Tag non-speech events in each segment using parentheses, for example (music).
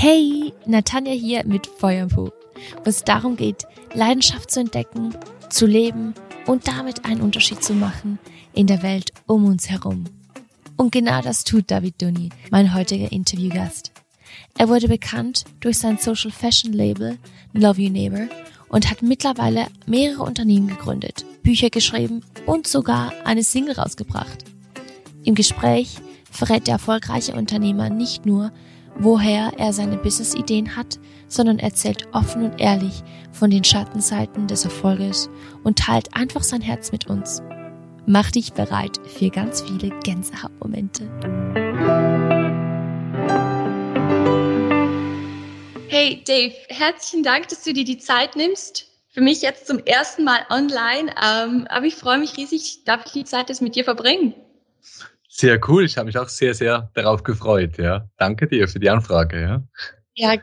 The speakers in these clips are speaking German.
Hey, Natanja hier mit Feuerpo, wo es darum geht, Leidenschaft zu entdecken, zu leben und damit einen Unterschied zu machen in der Welt um uns herum. Und genau das tut David Dunny, mein heutiger Interviewgast. Er wurde bekannt durch sein Social Fashion Label Love You Neighbor und hat mittlerweile mehrere Unternehmen gegründet, Bücher geschrieben und sogar eine Single rausgebracht. Im Gespräch verrät der erfolgreiche Unternehmer nicht nur, woher er seine Business-Ideen hat, sondern erzählt offen und ehrlich von den Schattenseiten des Erfolges und teilt einfach sein Herz mit uns. Mach dich bereit für ganz viele Gänsehautmomente. Hey Dave, herzlichen Dank, dass du dir die Zeit nimmst. Für mich jetzt zum ersten Mal online, ähm, aber ich freue mich riesig, darf ich die Zeit das mit dir verbringen. Sehr cool. Ich habe mich auch sehr, sehr darauf gefreut. Ja, danke dir für die Anfrage. Ja, ja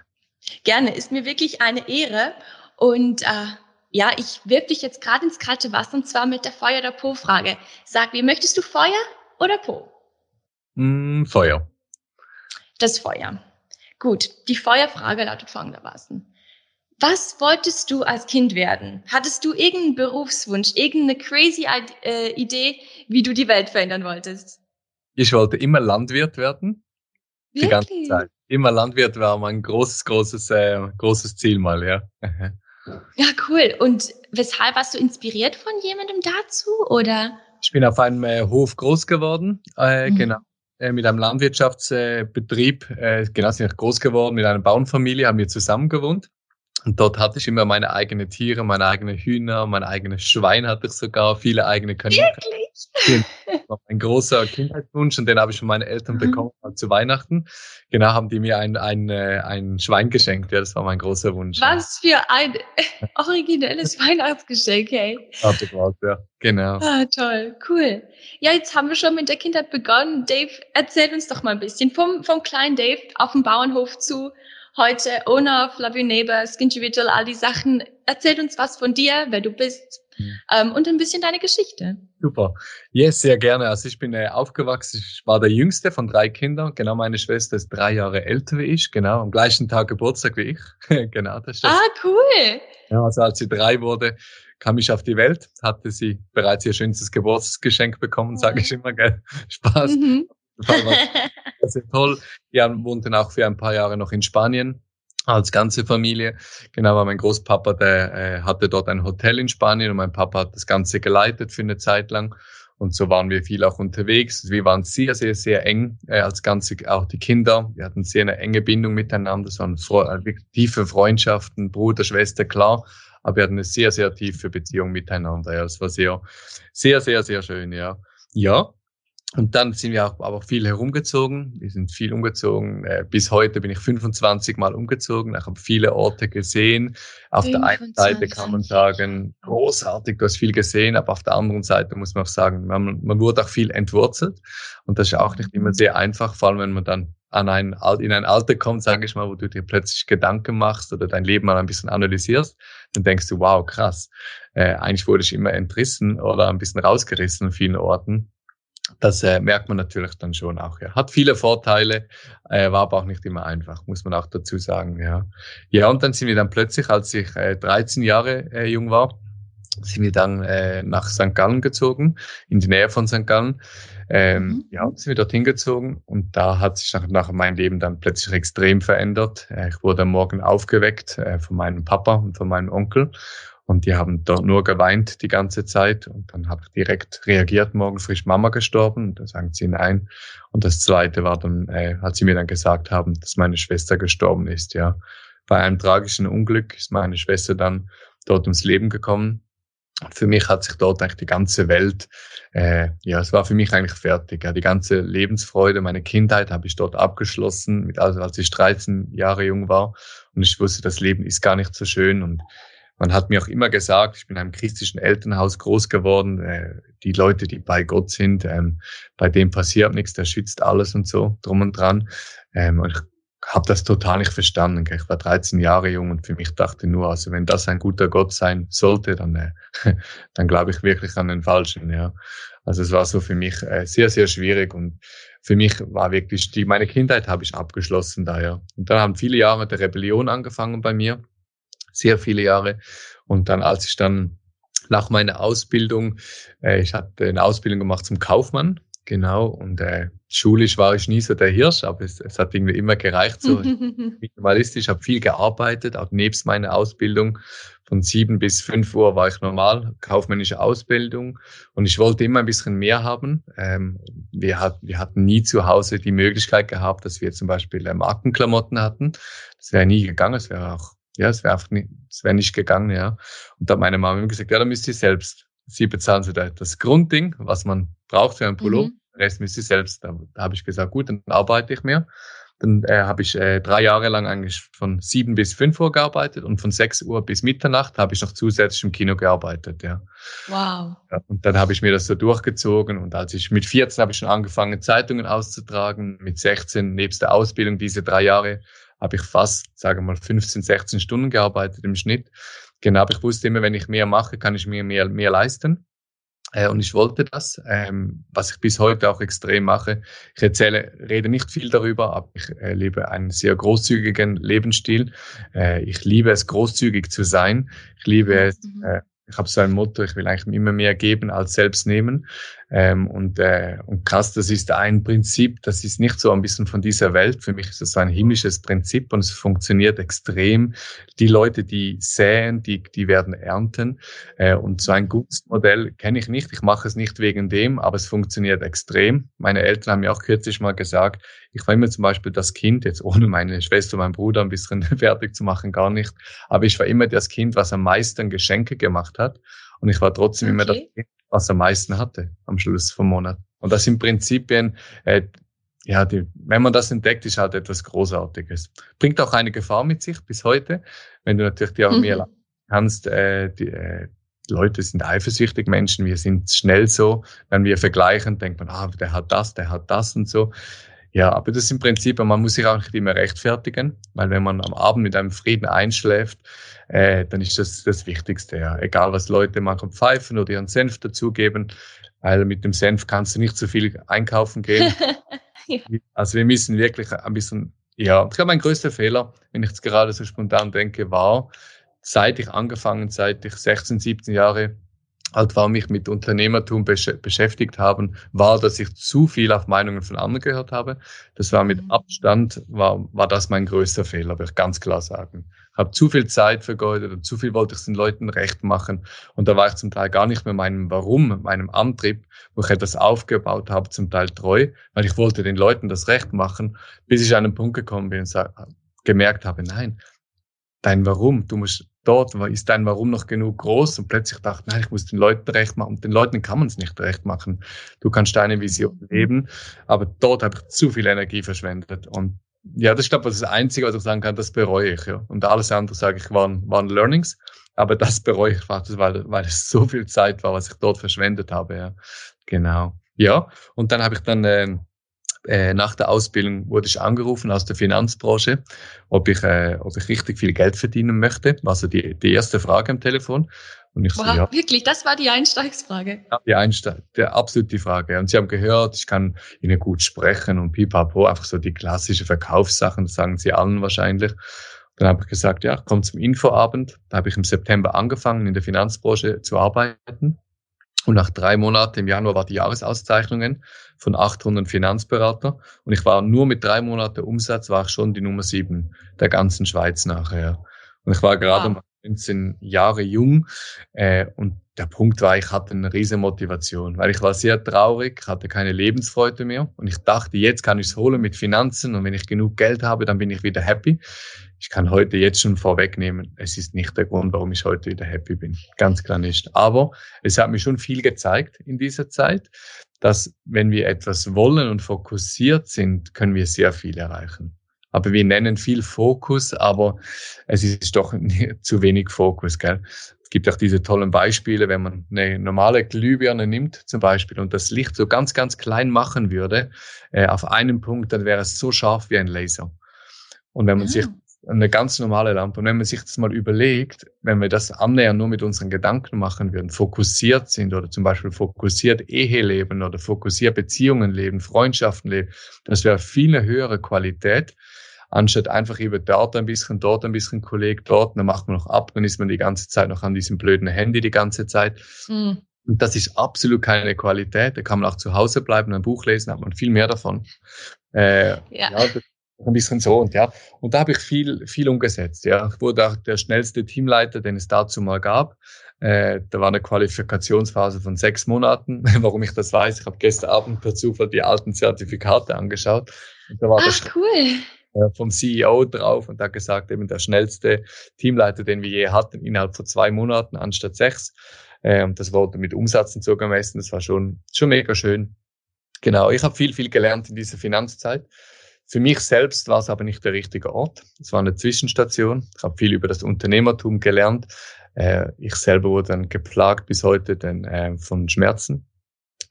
gerne. Ist mir wirklich eine Ehre. Und äh, ja, ich wirf dich jetzt gerade ins kalte Wasser und zwar mit der Feuer- oder Po-Frage. Sag mir, möchtest du Feuer oder Po? Mm, Feuer. Das Feuer. Gut, die Feuerfrage lautet folgendermaßen. Was wolltest du als Kind werden? Hattest du irgendeinen Berufswunsch, irgendeine crazy äh, Idee, wie du die Welt verändern wolltest? Ich wollte immer Landwirt werden. Wirklich? Die ganze Zeit. Immer Landwirt war mein großes, großes, äh, großes Ziel mal, ja. (laughs) ja, cool. Und weshalb warst du inspiriert von jemandem dazu, oder? Ich bin auf einem äh, Hof groß geworden, äh, mhm. genau. Äh, mit einem Landwirtschaftsbetrieb, äh, genau, sind ich groß geworden, mit einer Bauernfamilie, haben wir zusammen gewohnt. Und dort hatte ich immer meine eigenen Tiere, meine eigenen Hühner, mein eigenes Schwein hatte ich sogar, viele eigene Kaninchen. Wirklich? ein großer Kindheitswunsch und den habe ich von meinen Eltern mhm. bekommen mhm. zu Weihnachten. Genau, haben die mir ein, ein, äh, ein Schwein geschenkt. Ja, das war mein großer Wunsch. Was für ein (laughs) originelles Weihnachtsgeschenk, hey. Ja. Genau. Ah, toll, cool. Ja, jetzt haben wir schon mit der Kindheit begonnen. Dave, erzähl uns doch mal ein bisschen vom, vom kleinen Dave auf dem Bauernhof zu heute Owner of Love Your Neighbor, Skingy Vigil, all die Sachen. Erzähl uns was von dir, wer du bist mhm. ähm, und ein bisschen deine Geschichte. Super. Yes, sehr gerne. Also ich bin äh, aufgewachsen, ich war der jüngste von drei Kindern. Genau, meine Schwester ist drei Jahre älter wie ich, genau, am gleichen Tag Geburtstag wie ich. (laughs) genau, das ist Ah, cool. Ja, also als sie drei wurde, kam ich auf die Welt, hatte sie bereits ihr schönstes Geburtsgeschenk bekommen, sage ich immer, gell? (laughs) Spaß. Mhm. (laughs) Das ist toll. Wir wohnten auch für ein paar Jahre noch in Spanien als ganze Familie. Genau, weil mein Großpapa, der äh, hatte dort ein Hotel in Spanien und mein Papa hat das Ganze geleitet für eine Zeit lang. Und so waren wir viel auch unterwegs. Wir waren sehr, sehr, sehr eng äh, als ganze, auch die Kinder. Wir hatten sehr eine enge Bindung miteinander. Es waren äh, tiefe Freundschaften, Bruder, Schwester, klar. Aber wir hatten eine sehr, sehr tiefe Beziehung miteinander. Ja, es war sehr, sehr, sehr, sehr schön, ja. Ja, und dann sind wir auch aber viel herumgezogen. Wir sind viel umgezogen. Äh, bis heute bin ich 25 Mal umgezogen. Ich habe viele Orte gesehen. Auf 25. der einen Seite kann man sagen, großartig, du hast viel gesehen, aber auf der anderen Seite muss man auch sagen, man, man wurde auch viel entwurzelt. Und das ist auch nicht immer sehr einfach, vor allem wenn man dann an ein, in ein Alter kommt, sage ich mal, wo du dir plötzlich Gedanken machst oder dein Leben mal ein bisschen analysierst, dann denkst du, wow, krass. Äh, eigentlich wurde ich immer entrissen oder ein bisschen rausgerissen an vielen Orten. Das äh, merkt man natürlich dann schon auch. Ja. Hat viele Vorteile, äh, war aber auch nicht immer einfach, muss man auch dazu sagen. Ja, ja und dann sind wir dann plötzlich, als ich äh, 13 Jahre äh, jung war, sind wir dann äh, nach St. Gallen gezogen, in die Nähe von St. Gallen. Ähm, mhm. Ja, sind wir dorthin gezogen und da hat sich nach, nach mein Leben dann plötzlich extrem verändert. Äh, ich wurde am Morgen aufgeweckt äh, von meinem Papa und von meinem Onkel und die haben dort nur geweint die ganze Zeit. Und dann habe ich direkt reagiert, morgen frisch Mama gestorben. Und dann sagen sie nein. Und das zweite war dann, äh, als sie mir dann gesagt haben, dass meine Schwester gestorben ist, ja. Bei einem tragischen Unglück ist meine Schwester dann dort ums Leben gekommen. Für mich hat sich dort eigentlich die ganze Welt, äh, ja, es war für mich eigentlich fertig. Ja. Die ganze Lebensfreude, meine Kindheit habe ich dort abgeschlossen, mit, also als ich 13 Jahre jung war. Und ich wusste, das Leben ist gar nicht so schön. Und man hat mir auch immer gesagt, ich bin in einem christlichen Elternhaus groß geworden, äh, die Leute, die bei Gott sind, ähm, bei dem passiert nichts, der schützt alles und so drum und dran. Ähm, und ich habe das total nicht verstanden. Ich war 13 Jahre jung und für mich dachte nur, also wenn das ein guter Gott sein sollte, dann, äh, (laughs) dann glaube ich wirklich an den Falschen. Ja. Also es war so für mich äh, sehr, sehr schwierig und für mich war wirklich die, meine Kindheit habe ich abgeschlossen da, ja. Und dann haben viele Jahre der Rebellion angefangen bei mir. Sehr viele Jahre. Und dann, als ich dann nach meiner Ausbildung, äh, ich hatte eine Ausbildung gemacht zum Kaufmann, genau, und äh, schulisch war ich nie so der Hirsch, aber es, es hat irgendwie immer gereicht, so (laughs) minimalistisch, habe viel gearbeitet, auch nebst meiner Ausbildung. Von sieben bis fünf Uhr war ich normal, kaufmännische Ausbildung und ich wollte immer ein bisschen mehr haben. Ähm, wir, hat, wir hatten nie zu Hause die Möglichkeit gehabt, dass wir zum Beispiel äh, Markenklamotten hatten. Das wäre nie gegangen, es wäre auch ja, es wäre einfach nicht, es wäre nicht gegangen, ja. Und da hat meine Mama gesagt, ja, dann müsst ihr selbst. Sie bezahlen so das Grundding, was man braucht für ein Pullover. Mhm. Den Rest müsst ihr selbst. Da, da habe ich gesagt, gut, dann arbeite ich mehr. Dann äh, habe ich äh, drei Jahre lang eigentlich von sieben bis fünf Uhr gearbeitet und von sechs Uhr bis Mitternacht habe ich noch zusätzlich im Kino gearbeitet, ja. Wow. Ja, und dann habe ich mir das so durchgezogen und als ich mit 14 habe ich schon angefangen, Zeitungen auszutragen, mit 16 nebst der Ausbildung diese drei Jahre habe ich fast, sagen wir mal, 15, 16 Stunden gearbeitet im Schnitt. Genau, aber ich wusste immer, wenn ich mehr mache, kann ich mir mehr, mehr leisten. Äh, und ich wollte das, ähm, was ich bis heute auch extrem mache. Ich erzähle, rede nicht viel darüber, aber ich äh, lebe einen sehr großzügigen Lebensstil. Äh, ich liebe es, großzügig zu sein. Ich liebe es, mhm. äh, ich habe so ein Motto, ich will eigentlich immer mehr geben als selbst nehmen. Ähm, und, äh, und krass, das ist ein Prinzip, das ist nicht so ein bisschen von dieser Welt. Für mich ist das ein himmlisches Prinzip und es funktioniert extrem. Die Leute, die säen, die, die werden ernten. Äh, und so ein gutes Modell kenne ich nicht. Ich mache es nicht wegen dem, aber es funktioniert extrem. Meine Eltern haben mir auch kürzlich mal gesagt, ich war immer zum Beispiel das Kind, jetzt ohne meine Schwester meinen Bruder ein bisschen (laughs) fertig zu machen, gar nicht. Aber ich war immer das Kind, was am meisten Geschenke gemacht hat. Und ich war trotzdem okay. immer das was am meisten hatte am Schluss vom Monat. Und das sind Prinzipien, äh, ja, die, wenn man das entdeckt, ist halt etwas Großartiges. Bringt auch eine Gefahr mit sich bis heute, wenn du natürlich dir auch mhm. mehr kannst. Äh, die, äh, Leute sind eifersüchtig, Menschen, wir sind schnell so. Wenn wir vergleichen, denkt man, ah, der hat das, der hat das und so. Ja, aber das ist im Prinzip, man muss sich auch nicht immer rechtfertigen, weil wenn man am Abend mit einem Frieden einschläft, äh, dann ist das das Wichtigste. Ja. Egal, was Leute machen, pfeifen oder ihren Senf dazugeben, weil mit dem Senf kannst du nicht so viel einkaufen gehen. (laughs) ja. Also wir müssen wirklich ein bisschen, ja, ich glaube, mein größter Fehler, wenn ich jetzt gerade so spontan denke, war, seit ich angefangen, seit ich 16, 17 Jahre alt war, mich mit Unternehmertum besch beschäftigt haben, war, dass ich zu viel auf Meinungen von anderen gehört habe. Das war mit mhm. Abstand, war, war das mein größter Fehler, würde ich ganz klar sagen. Ich habe zu viel Zeit vergeudet und zu viel wollte ich den Leuten recht machen. Und da war ich zum Teil gar nicht mehr meinem Warum, meinem Antrieb, wo ich etwas aufgebaut habe, zum Teil treu, weil ich wollte den Leuten das Recht machen, bis ich an einen Punkt gekommen bin und gemerkt habe, nein, dein Warum, du musst dort ist dein Warum noch genug groß und plötzlich dachte, nein, ich muss den Leuten recht machen. Und den Leuten kann man es nicht recht machen. Du kannst deine Vision leben, aber dort habe ich zu viel Energie verschwendet. Und ja, das ist, glaube ich, das Einzige, was ich sagen kann, das bereue ich. Ja. Und alles andere, sage ich, waren, waren Learnings. Aber das bereue ich fast, weil, weil es so viel Zeit war, was ich dort verschwendet habe. Ja. Genau. Ja, und dann habe ich dann äh, äh, nach der Ausbildung wurde ich angerufen aus der Finanzbranche, ob ich, äh, ob ich richtig viel Geld verdienen möchte. Also die, die erste Frage am Telefon. Und ich wow, so, ja. wirklich, das war die Einsteigsfrage. Ja, die Einsteig, der absolut die Frage. Und sie haben gehört, ich kann Ihnen gut sprechen und pipapo, einfach so die klassische Verkaufssachen, das sagen sie allen wahrscheinlich. Dann habe ich gesagt, ja, komm zum Infoabend. Da habe ich im September angefangen, in der Finanzbranche zu arbeiten. Und nach drei Monaten im Januar war die Jahresauszeichnungen von 800 Finanzberater. Und ich war nur mit drei Monaten Umsatz, war ich schon die Nummer sieben der ganzen Schweiz nachher. Und ich war gerade wow. 19 Jahre jung. Äh, und der Punkt war, ich hatte eine riesen Motivation, weil ich war sehr traurig, hatte keine Lebensfreude mehr. Und ich dachte, jetzt kann ich es holen mit Finanzen. Und wenn ich genug Geld habe, dann bin ich wieder happy ich kann heute jetzt schon vorwegnehmen, es ist nicht der Grund, warum ich heute wieder happy bin. Ganz klar nicht. Aber es hat mir schon viel gezeigt in dieser Zeit, dass wenn wir etwas wollen und fokussiert sind, können wir sehr viel erreichen. Aber wir nennen viel Fokus, aber es ist doch (laughs) zu wenig Fokus, gell? Es gibt auch diese tollen Beispiele, wenn man eine normale Glühbirne nimmt zum Beispiel und das Licht so ganz, ganz klein machen würde, äh, auf einem Punkt, dann wäre es so scharf wie ein Laser. Und wenn man ja. sich eine ganz normale Lampe. Und wenn man sich das mal überlegt, wenn wir das annähernd nur mit unseren Gedanken machen würden, fokussiert sind oder zum Beispiel fokussiert Ehe leben oder fokussiert Beziehungen leben, Freundschaften leben, das wäre viel eine höhere Qualität, anstatt einfach über dort ein bisschen, dort ein bisschen Kolleg, dort, dann macht man noch ab, dann ist man die ganze Zeit noch an diesem blöden Handy die ganze Zeit. Mhm. Und das ist absolut keine Qualität. Da kann man auch zu Hause bleiben, ein Buch lesen, hat man viel mehr davon. Äh, ja. ja ein bisschen so und ja. Und da habe ich viel, viel umgesetzt. Ja, ich wurde auch der schnellste Teamleiter, den es dazu mal gab. Äh, da war eine Qualifikationsphase von sechs Monaten. (laughs) Warum ich das weiß, ich habe gestern Abend per Zufall die alten Zertifikate angeschaut. Und da war Ach, das cool. Vom CEO drauf und hat gesagt, eben der schnellste Teamleiter, den wir je hatten, innerhalb von zwei Monaten anstatt sechs. Äh, und das wurde mit Umsätzen so gemessen. Das war schon, schon mega schön. Genau, ich habe viel, viel gelernt in dieser Finanzzeit. Für mich selbst war es aber nicht der richtige Ort. Es war eine Zwischenstation. Ich habe viel über das Unternehmertum gelernt. Äh, ich selber wurde dann geplagt bis heute denn, äh, von Schmerzen.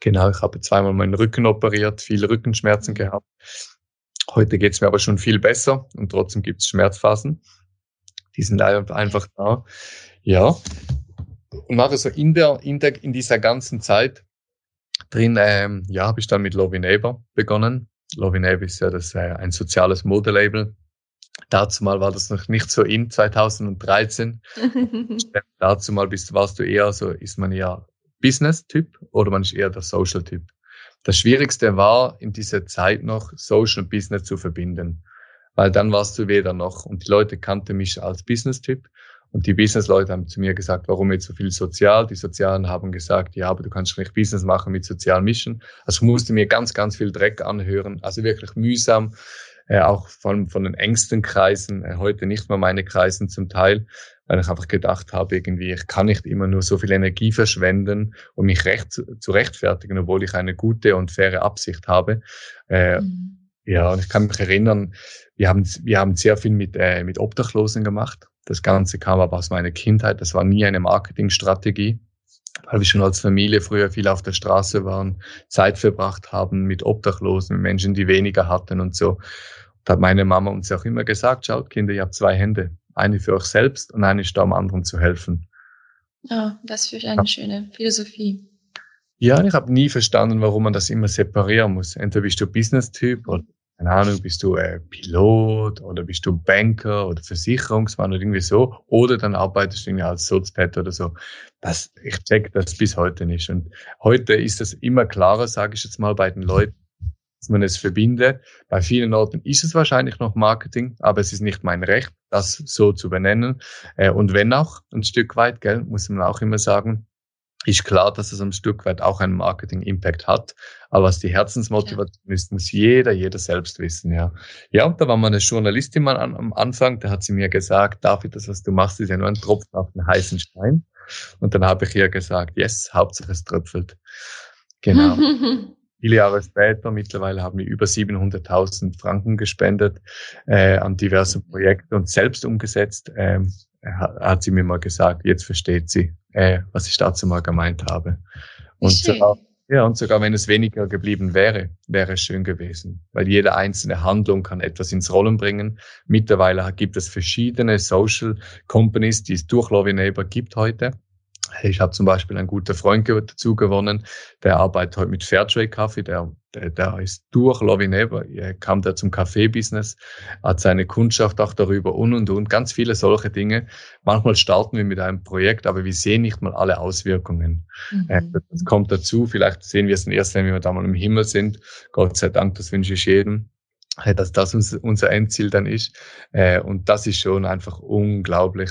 Genau, ich habe zweimal meinen Rücken operiert, viele Rückenschmerzen mhm. gehabt. Heute geht es mir aber schon viel besser und trotzdem gibt es Schmerzphasen. Die sind einfach da. Ja. Und nachher so in der, in der, in dieser ganzen Zeit drin, ähm, ja, habe ich dann mit Lovey Neighbor begonnen. Lovey ist ja das, äh, ein soziales Modelabel. Dazu mal war das noch nicht so in 2013. (laughs) Dazu mal bist, warst du eher so, ist man eher Business-Typ oder man ist eher der Social-Typ. Das Schwierigste war in dieser Zeit noch Social und Business zu verbinden, weil dann warst du weder noch und die Leute kannten mich als Business-Typ und die Business-Leute haben zu mir gesagt, warum jetzt so viel sozial? Die Sozialen haben gesagt, ja, aber du kannst nicht Business machen mit sozialen Mischen. Also ich musste mir ganz, ganz viel Dreck anhören. Also wirklich mühsam, äh, auch von, von den engsten Kreisen, äh, heute nicht mehr meine Kreisen zum Teil, weil ich einfach gedacht habe, irgendwie, ich kann nicht immer nur so viel Energie verschwenden, um mich recht zu, zu rechtfertigen, obwohl ich eine gute und faire Absicht habe. Äh, mhm. Ja, und ich kann mich erinnern, wir haben, wir haben sehr viel mit, äh, mit Obdachlosen gemacht. Das Ganze kam aber aus meiner Kindheit. Das war nie eine Marketingstrategie, weil wir schon als Familie früher viel auf der Straße waren, Zeit verbracht haben mit Obdachlosen, mit Menschen, die weniger hatten und so. Da hat meine Mama uns auch immer gesagt, schaut Kinder, ihr habt zwei Hände. Eine für euch selbst und eine ist da, um anderen zu helfen. Ja, das für eine ja. schöne Philosophie. Ja, ich habe nie verstanden, warum man das immer separieren muss. Entweder bist du Business-Typ oder keine Ahnung, bist du äh, Pilot oder bist du Banker oder Versicherungsmann oder irgendwie so, oder dann arbeitest du irgendwie als Sozpet oder so. Das, ich check das bis heute nicht. Und heute ist das immer klarer, sage ich jetzt mal, bei den Leuten, dass man es verbindet. Bei vielen Orten ist es wahrscheinlich noch Marketing, aber es ist nicht mein Recht, das so zu benennen. Äh, und wenn auch ein Stück weit, gell, muss man auch immer sagen, ist klar, dass es ein Stück weit auch einen Marketing-Impact hat. Aber was die Herzensmotivation ist, muss jeder, jeder selbst wissen, ja. Ja, und da war mal eine Journalistin mal an, am Anfang, da hat sie mir gesagt, David, das, was du machst, ist ja nur ein Tropfen auf den heißen Stein. Und dann habe ich ihr gesagt, yes, Hauptsache es tröpfelt. Genau. (laughs) Viele Jahre später, mittlerweile haben wir über 700.000 Franken gespendet äh, an diverse Projekte und selbst umgesetzt. Ähm, hat sie mir mal gesagt, jetzt versteht sie, äh, was ich dazu mal gemeint habe. Und sogar, ja, und sogar wenn es weniger geblieben wäre, wäre es schön gewesen, weil jede einzelne Handlung kann etwas ins Rollen bringen. Mittlerweile gibt es verschiedene Social Companies, die es durch Love Neighbor gibt heute. Ich habe zum Beispiel einen guten Freund dazu gewonnen, der arbeitet heute mit Fairtrade Kaffee, der, der, der ist durch Love Never, kam der zum Kaffee-Business, hat seine Kundschaft auch darüber und und und, ganz viele solche Dinge. Manchmal starten wir mit einem Projekt, aber wir sehen nicht mal alle Auswirkungen. Mhm. Äh, das kommt dazu, vielleicht sehen wir es erst, wenn wir da mal im Himmel sind. Gott sei Dank, das wünsche ich jedem dass das unser Endziel dann ist. Äh, und das ist schon einfach unglaublich,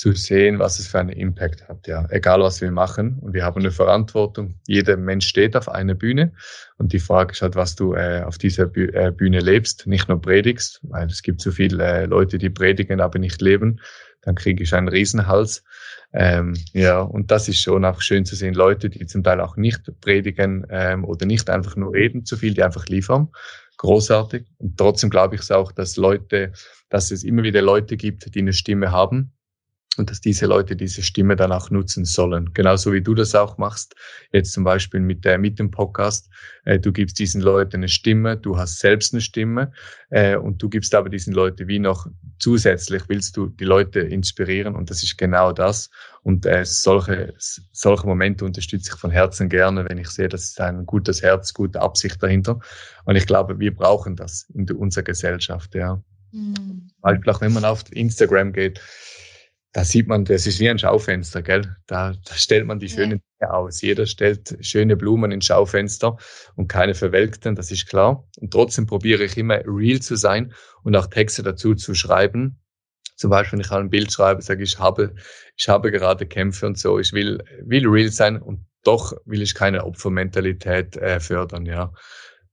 zu sehen, was es für einen Impact hat. Ja, egal was wir machen. Und wir haben eine Verantwortung. Jeder Mensch steht auf einer Bühne. Und die Frage ist halt, was du äh, auf dieser äh, Bühne lebst, nicht nur predigst, weil es gibt so viele äh, Leute, die predigen, aber nicht leben. Dann kriege ich einen Riesenhals. Ähm, ja, und das ist schon auch schön zu sehen, Leute, die zum Teil auch nicht predigen ähm, oder nicht einfach nur reden zu viel, die einfach liefern. Großartig. Und trotzdem glaube ich es auch, dass Leute, dass es immer wieder Leute gibt, die eine Stimme haben und dass diese Leute diese Stimme dann auch nutzen sollen. Genauso wie du das auch machst, jetzt zum Beispiel mit, der, mit dem Podcast. Äh, du gibst diesen Leuten eine Stimme, du hast selbst eine Stimme äh, und du gibst aber diesen Leuten wie noch zusätzlich willst du die Leute inspirieren und das ist genau das. Und äh, solche, solche Momente unterstütze ich von Herzen gerne, wenn ich sehe, das ist ein gutes Herz, gute Absicht dahinter. Und ich glaube, wir brauchen das in unserer Gesellschaft, ja. Mhm. Weil vielleicht, wenn man auf Instagram geht, da sieht man, das ist wie ein Schaufenster, gell? Da, da stellt man die schönen ja. Dinge aus. Jeder stellt schöne Blumen ins Schaufenster und keine verwelkten, das ist klar. Und trotzdem probiere ich immer real zu sein und auch Texte dazu zu schreiben. Zum Beispiel, wenn ich ein Bild schreibe, sage ich, ich habe, ich habe gerade Kämpfe und so. Ich will, will real sein und doch will ich keine Opfermentalität äh, fördern, ja.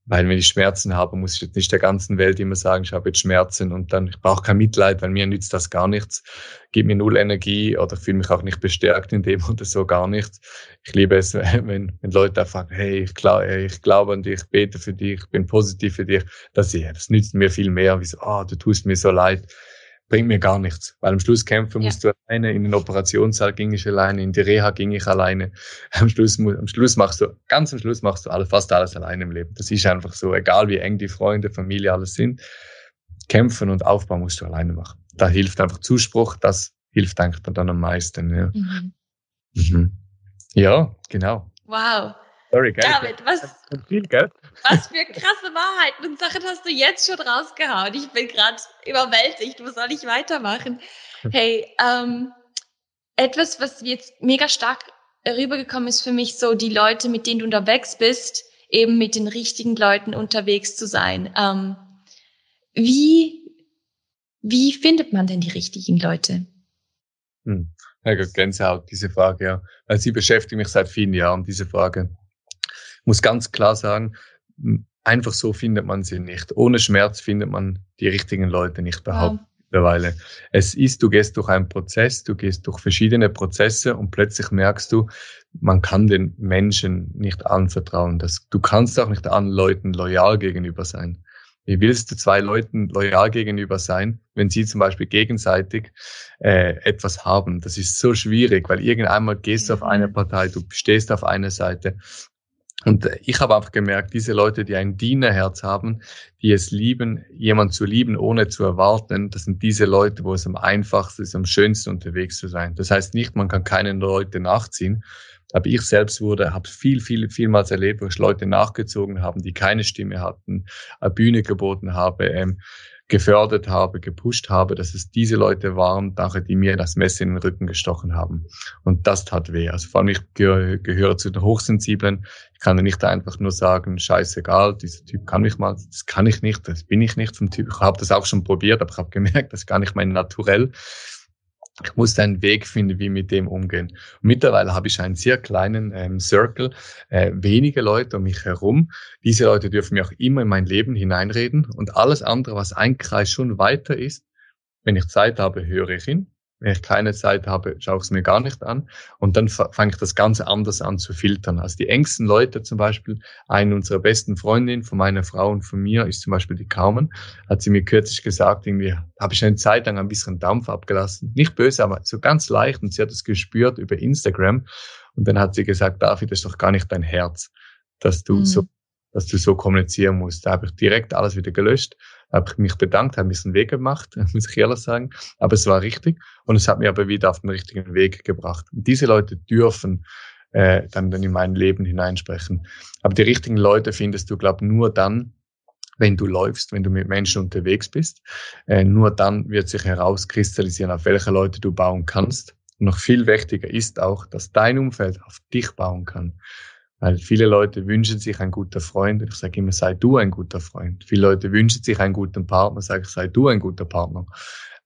Weil wenn ich Schmerzen habe, muss ich jetzt nicht der ganzen Welt immer sagen, ich habe jetzt Schmerzen und dann, ich brauche kein Mitleid, weil mir nützt das gar nichts, gibt mir null Energie oder fühle mich auch nicht bestärkt in dem (laughs) oder so gar nichts. Ich liebe es, (laughs) wenn, wenn Leute sagen, hey, ich, glaub, ich glaube an dich, ich bete für dich, ich bin positiv für dich. Das, das nützt mir viel mehr, wie so, ah, oh, du tust mir so leid bringt mir gar nichts. Weil am Schluss kämpfen musst ja. du alleine, in den Operationssaal ging ich alleine, in die Reha ging ich alleine. (laughs) Am Schluss, am Schluss machst du, ganz am Schluss machst du alles, fast alles alleine im Leben. Das ist einfach so, egal wie eng die Freunde, Familie, alles sind. Kämpfen und Aufbau musst du alleine machen. Da hilft einfach Zuspruch, das hilft eigentlich dann am meisten. Ja, mhm. Mhm. ja genau. Wow. Sorry, gell? David, was, viel, gell? was für krasse Wahrheiten und Sachen hast du jetzt schon rausgehauen. Ich bin gerade überwältigt. Wo soll ich weitermachen? Hey, ähm, etwas, was jetzt mega stark rübergekommen ist für mich, so die Leute, mit denen du unterwegs bist, eben mit den richtigen Leuten unterwegs zu sein. Ähm, wie, wie findet man denn die richtigen Leute? Hm. Ja, Gänsehaut, diese Frage, ja. Also sie beschäftigt mich seit vielen Jahren, diese Frage muss ganz klar sagen, einfach so findet man sie nicht. Ohne Schmerz findet man die richtigen Leute nicht behaupten. Ja. Mittlerweile. Es ist, du gehst durch einen Prozess, du gehst durch verschiedene Prozesse und plötzlich merkst du, man kann den Menschen nicht anvertrauen. Das, du kannst auch nicht allen Leuten loyal gegenüber sein. Wie willst du zwei Leuten loyal gegenüber sein, wenn sie zum Beispiel gegenseitig äh, etwas haben? Das ist so schwierig, weil irgendeinmal gehst du auf eine Partei, du stehst auf einer Seite und ich habe einfach gemerkt, diese Leute, die ein Dienerherz haben, die es lieben, jemand zu lieben, ohne zu erwarten, das sind diese Leute, wo es am einfachsten ist, am schönsten unterwegs zu sein. Das heißt nicht, man kann keine Leute nachziehen. Aber ich selbst wurde, habe viel, viel, vielmals erlebt, wo ich Leute nachgezogen haben, die keine Stimme hatten, eine Bühne geboten habe, ähm, gefördert habe, gepusht habe, dass es diese Leute waren, die mir das Messer in den Rücken gestochen haben. Und das tat weh. Also vor allem ich gehöre, gehöre zu den Hochsensiblen. Ich kann nicht einfach nur sagen, scheißegal, dieser Typ kann mich mal, das kann ich nicht, das bin ich nicht vom Typ. Ich habe das auch schon probiert, aber ich habe gemerkt, das ist gar nicht mein Naturell ich musste einen Weg finden, wie mit dem umgehen. Und mittlerweile habe ich einen sehr kleinen ähm, Circle, äh, wenige Leute um mich herum. Diese Leute dürfen mir auch immer in mein Leben hineinreden und alles andere, was ein Kreis schon weiter ist, wenn ich Zeit habe, höre ich ihn. Wenn ich keine Zeit habe, schaue ich es mir gar nicht an. Und dann fange ich das Ganze anders an zu filtern. Also die engsten Leute zum Beispiel, eine unserer besten Freundinnen von meiner Frau und von mir ist zum Beispiel die Carmen, hat sie mir kürzlich gesagt, irgendwie habe ich eine Zeit lang ein bisschen Dampf abgelassen. Nicht böse, aber so ganz leicht. Und sie hat es gespürt über Instagram. Und dann hat sie gesagt, David, das ist doch gar nicht dein Herz, dass du mhm. so dass du so kommunizieren musst. Da habe ich direkt alles wieder gelöscht, habe ich mich bedankt, habe ein bisschen Weg gemacht, (laughs) muss ich ehrlich sagen. Aber es war richtig und es hat mir aber wieder auf den richtigen Weg gebracht. Und diese Leute dürfen äh, dann, dann in mein Leben hineinsprechen. Aber die richtigen Leute findest du, glaube nur dann, wenn du läufst, wenn du mit Menschen unterwegs bist. Äh, nur dann wird sich herauskristallisieren, auf welche Leute du bauen kannst. Und noch viel wichtiger ist auch, dass dein Umfeld auf dich bauen kann. Weil viele Leute wünschen sich ein guter Freund. Ich sage immer, sei du ein guter Freund. Viele Leute wünschen sich einen guten Partner. Sage ich, sei du ein guter Partner.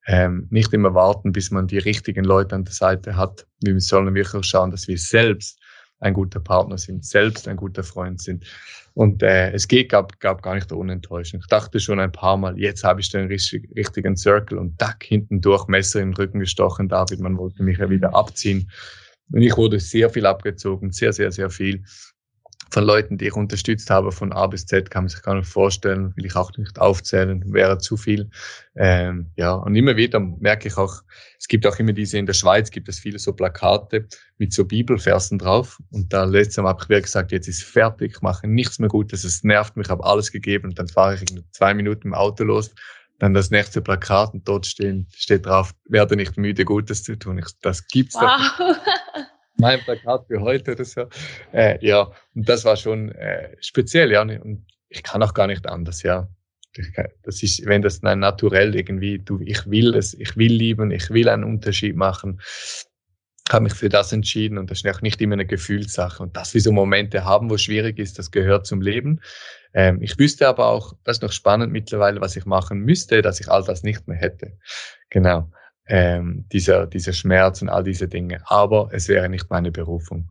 Ähm, nicht immer warten, bis man die richtigen Leute an der Seite hat. Wir sollen wirklich schauen, dass wir selbst ein guter Partner sind, selbst ein guter Freund sind. Und äh, es geht, gab, gab gar nicht ohne Enttäuschung. Ich dachte schon ein paar Mal, jetzt habe ich den richtig, richtigen Circle und dack, hinten durch Messer im Rücken gestochen, David, man wollte mich ja wieder abziehen. Und ich wurde sehr viel abgezogen, sehr, sehr, sehr viel von Leuten, die ich unterstützt habe, von A bis Z, kann man sich gar nicht vorstellen, will ich auch nicht aufzählen, wäre zu viel. Ähm, ja, und immer wieder merke ich auch, es gibt auch immer diese, in der Schweiz gibt es viele so Plakate mit so Bibelversen drauf. Und da letztes Mal habe ich wieder gesagt, jetzt ist fertig, ich mache nichts mehr Gutes, es nervt mich, habe alles gegeben und dann fahre ich in zwei Minuten im Auto los, dann das nächste Plakat und dort stehen, steht drauf, werde nicht müde, Gutes zu tun. Ich, das gibt's wow. doch. (laughs) Mein Plakat für heute oder so. Äh, ja, und das war schon äh, speziell, ja. Und ich kann auch gar nicht anders, ja. Das ist, wenn das nein, naturell irgendwie, du, ich will es, ich will lieben, ich will einen Unterschied machen, habe mich für das entschieden und das ist auch nicht immer eine Gefühlssache. Und dass wir so Momente haben, wo es schwierig ist, das gehört zum Leben. Ähm, ich wüsste aber auch, das ist noch spannend mittlerweile, was ich machen müsste, dass ich all das nicht mehr hätte. Genau. Ähm, dieser, dieser Schmerz und all diese Dinge. Aber es wäre nicht meine Berufung.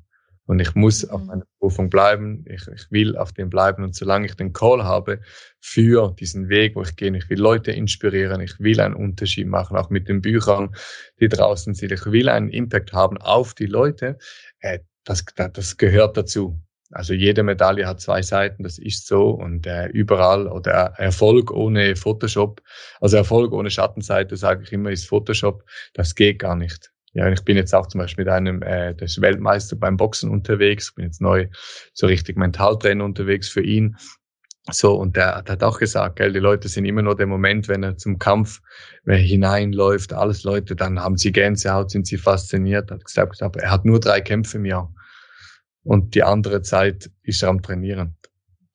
Und ich muss auf mhm. meiner Berufung bleiben. Ich, ich will auf dem bleiben. Und solange ich den Call habe für diesen Weg, wo ich gehe, ich will Leute inspirieren, ich will einen Unterschied machen, auch mit den Büchern, die draußen sind. Ich will einen Impact haben auf die Leute. Äh, das, das gehört dazu. Also jede Medaille hat zwei Seiten, das ist so und äh, überall oder Erfolg ohne Photoshop, also Erfolg ohne Schattenseite, sage ich immer, ist Photoshop, das geht gar nicht. Ja, ich bin jetzt auch zum Beispiel mit einem, äh, der ist Weltmeister beim Boxen unterwegs, bin jetzt neu so richtig Mentaltrainer unterwegs für ihn. So, und der, der hat auch gesagt, gell, die Leute sind immer nur der Moment, wenn er zum Kampf hineinläuft, alles Leute, dann haben sie Gänsehaut, sind sie fasziniert, hat gesagt, aber er hat nur drei Kämpfe im Jahr. Und die andere Zeit ist er am Trainieren.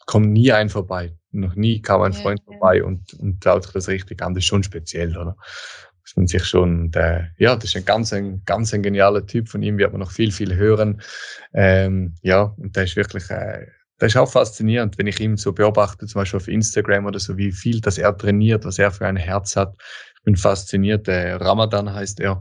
Kommt nie ein vorbei. Noch nie kam ein Freund ja, vorbei und, und schaut sich das richtig an. Das ist schon speziell, oder? muss man sich schon, der, ja, das ist ein ganz, ein ganz ein genialer Typ. Von ihm wird man noch viel, viel hören. Ähm, ja, und der ist wirklich, äh, das ist auch faszinierend, wenn ich ihn so beobachte, zum Beispiel auf Instagram oder so, wie viel das er trainiert, was er für ein Herz hat. Ich bin fasziniert. Der Ramadan heißt er.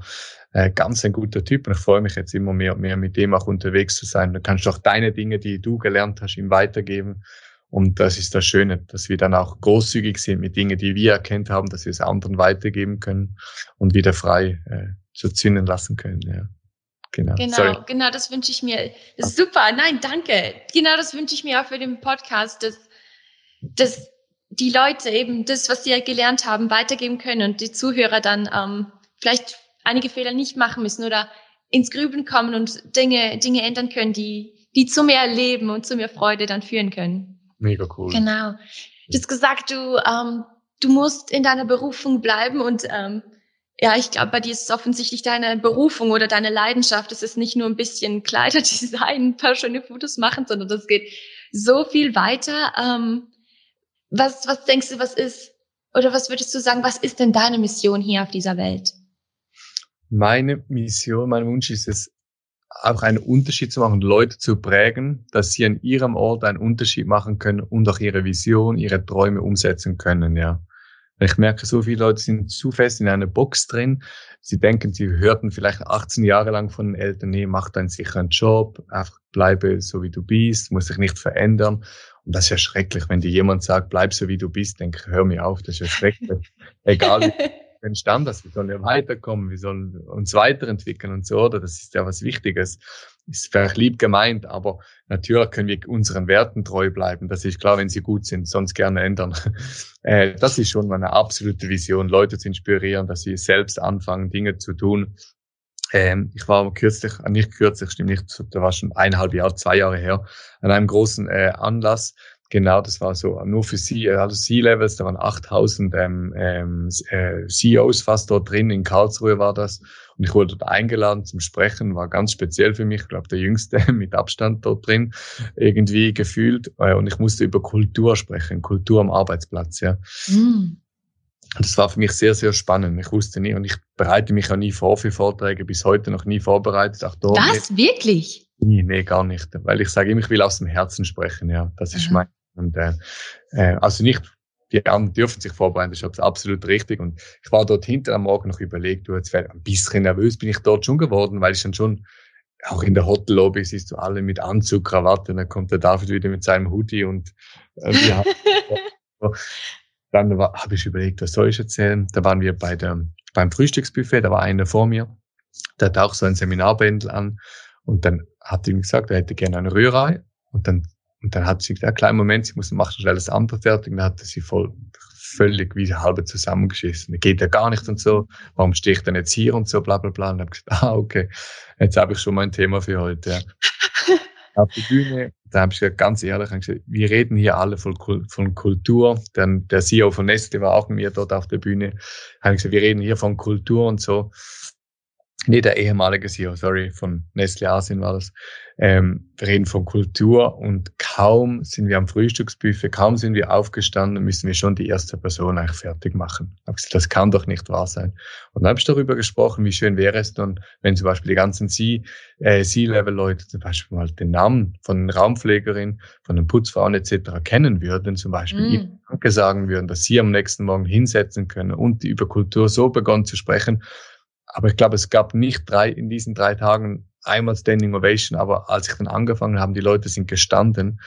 Äh, ganz ein guter Typ und ich freue mich jetzt immer mehr und mehr mit dem auch unterwegs zu sein. Du kannst auch deine Dinge, die du gelernt hast, ihm weitergeben. Und das ist das Schöne, dass wir dann auch großzügig sind mit Dingen, die wir erkennt haben, dass wir es anderen weitergeben können und wieder frei äh, so zünden lassen können. Ja. Genau, genau, Sorry. genau das wünsche ich mir. Das ist super. Nein, danke. Genau das wünsche ich mir auch für den Podcast, dass, dass die Leute eben das, was sie gelernt haben, weitergeben können und die Zuhörer dann ähm, vielleicht einige Fehler nicht machen müssen oder ins Grübeln kommen und Dinge, Dinge ändern können, die, die zu mehr Leben und zu mehr Freude dann führen können. Mega cool. Genau. Du hast gesagt, du, ähm, du musst in deiner Berufung bleiben und ähm, ja, ich glaube, bei dir ist es offensichtlich deine Berufung oder deine Leidenschaft. Es ist nicht nur ein bisschen Kleiderdesign, (laughs) ein paar schöne Fotos machen, sondern das geht so viel weiter. Ähm, was, was denkst du, was ist, oder was würdest du sagen, was ist denn deine Mission hier auf dieser Welt? Meine Mission, mein Wunsch ist es, auch einen Unterschied zu machen, Leute zu prägen, dass sie an ihrem Ort einen Unterschied machen können und auch ihre Vision, ihre Träume umsetzen können, ja. Ich merke, so viele Leute sind zu fest in einer Box drin. Sie denken, sie hörten vielleicht 18 Jahre lang von den Eltern, nee, mach deinen sicheren Job, einfach bleibe so wie du bist, muss dich nicht verändern. Und das ist ja schrecklich, wenn dir jemand sagt, bleib so wie du bist, denke ich, hör mir auf, das ist ja schrecklich. (laughs) Egal, entstanden das, wir sollen ja weiterkommen, wir sollen uns weiterentwickeln und so, oder? Das ist ja was Wichtiges. Ist vielleicht lieb gemeint, aber natürlich können wir unseren Werten treu bleiben. Das ist klar, wenn sie gut sind, sonst gerne ändern. (laughs) Äh, das ist schon meine absolute Vision, Leute zu inspirieren, dass sie selbst anfangen, Dinge zu tun. Ähm, ich war kürzlich, äh, nicht kürzlich, stimmt nicht, da war schon eineinhalb Jahre, zwei Jahre her, an einem großen äh, Anlass, Genau, das war so nur für Sie, also C-Levels, da waren 8000 ähm, ähm, äh, CEOs fast dort drin, in Karlsruhe war das. Und ich wurde dort eingeladen zum Sprechen, war ganz speziell für mich, ich glaube der jüngste (laughs) mit Abstand dort drin, irgendwie gefühlt. Äh, und ich musste über Kultur sprechen, Kultur am Arbeitsplatz, ja. Mm. Das war für mich sehr, sehr spannend. Ich wusste nie und ich bereite mich auch nie vor für Vorträge, bis heute noch nie vorbereitet. Auch dort das, wirklich? Nee, nee, gar nicht. Weil ich sage immer, ich will aus dem Herzen sprechen, ja. Das ist mein. Und, äh, äh, also nicht, die anderen dürfen sich vorbereiten, das ist absolut richtig. Und ich war dort hinter am Morgen noch überlegt, du, jetzt wäre ein bisschen nervös bin ich dort schon geworden, weil ich dann schon, auch in der Hotellobby siehst du alle mit Anzug, Krawatte, und dann kommt der David wieder mit seinem Hoodie und äh, haben, (laughs) dann habe ich überlegt, was soll ich erzählen? Da waren wir bei der, beim Frühstücksbuffet, da war einer vor mir, der hat auch so ein Seminarbändel an und dann hat ihm gesagt, er hätte gerne eine Rührei. Und dann, und dann hat sie gesagt, ja, kleinen Moment, sie muss machen schnell das andere fertig. Und dann hat sie voll, völlig wie halbe zusammengeschissen. Geht ja gar nicht und so. Warum stehe ich denn jetzt hier und so, bla, bla, bla. Und dann habe ich gesagt, ah, okay, jetzt habe ich schon mein Thema für heute. Ja. (laughs) Auf die Bühne, da habe ich gesagt, ganz ehrlich, gesagt, wir reden hier alle von, von Kultur. Denn der CEO von Nestle war auch mit mir dort auf der Bühne. Habe gesagt, wir reden hier von Kultur und so. Nee, der ehemalige CEO, sorry, von Nestle Asien war das. Ähm, wir reden von Kultur und kaum sind wir am Frühstücksbuffet, kaum sind wir aufgestanden, müssen wir schon die erste Person eigentlich fertig machen. Das kann doch nicht wahr sein. Und dann habe ich darüber gesprochen, wie schön wäre es dann, wenn zum Beispiel die ganzen äh, C-Level-Leute zum Beispiel mal den Namen von den Raumpflegerinnen, von den Putzfrauen etc. kennen würden, zum Beispiel mm. Danke sagen würden, dass sie am nächsten Morgen hinsetzen können und über Kultur so begonnen zu sprechen, aber ich glaube, es gab nicht drei in diesen drei Tagen einmal Standing Ovation, aber als ich dann angefangen habe, die Leute sind gestanden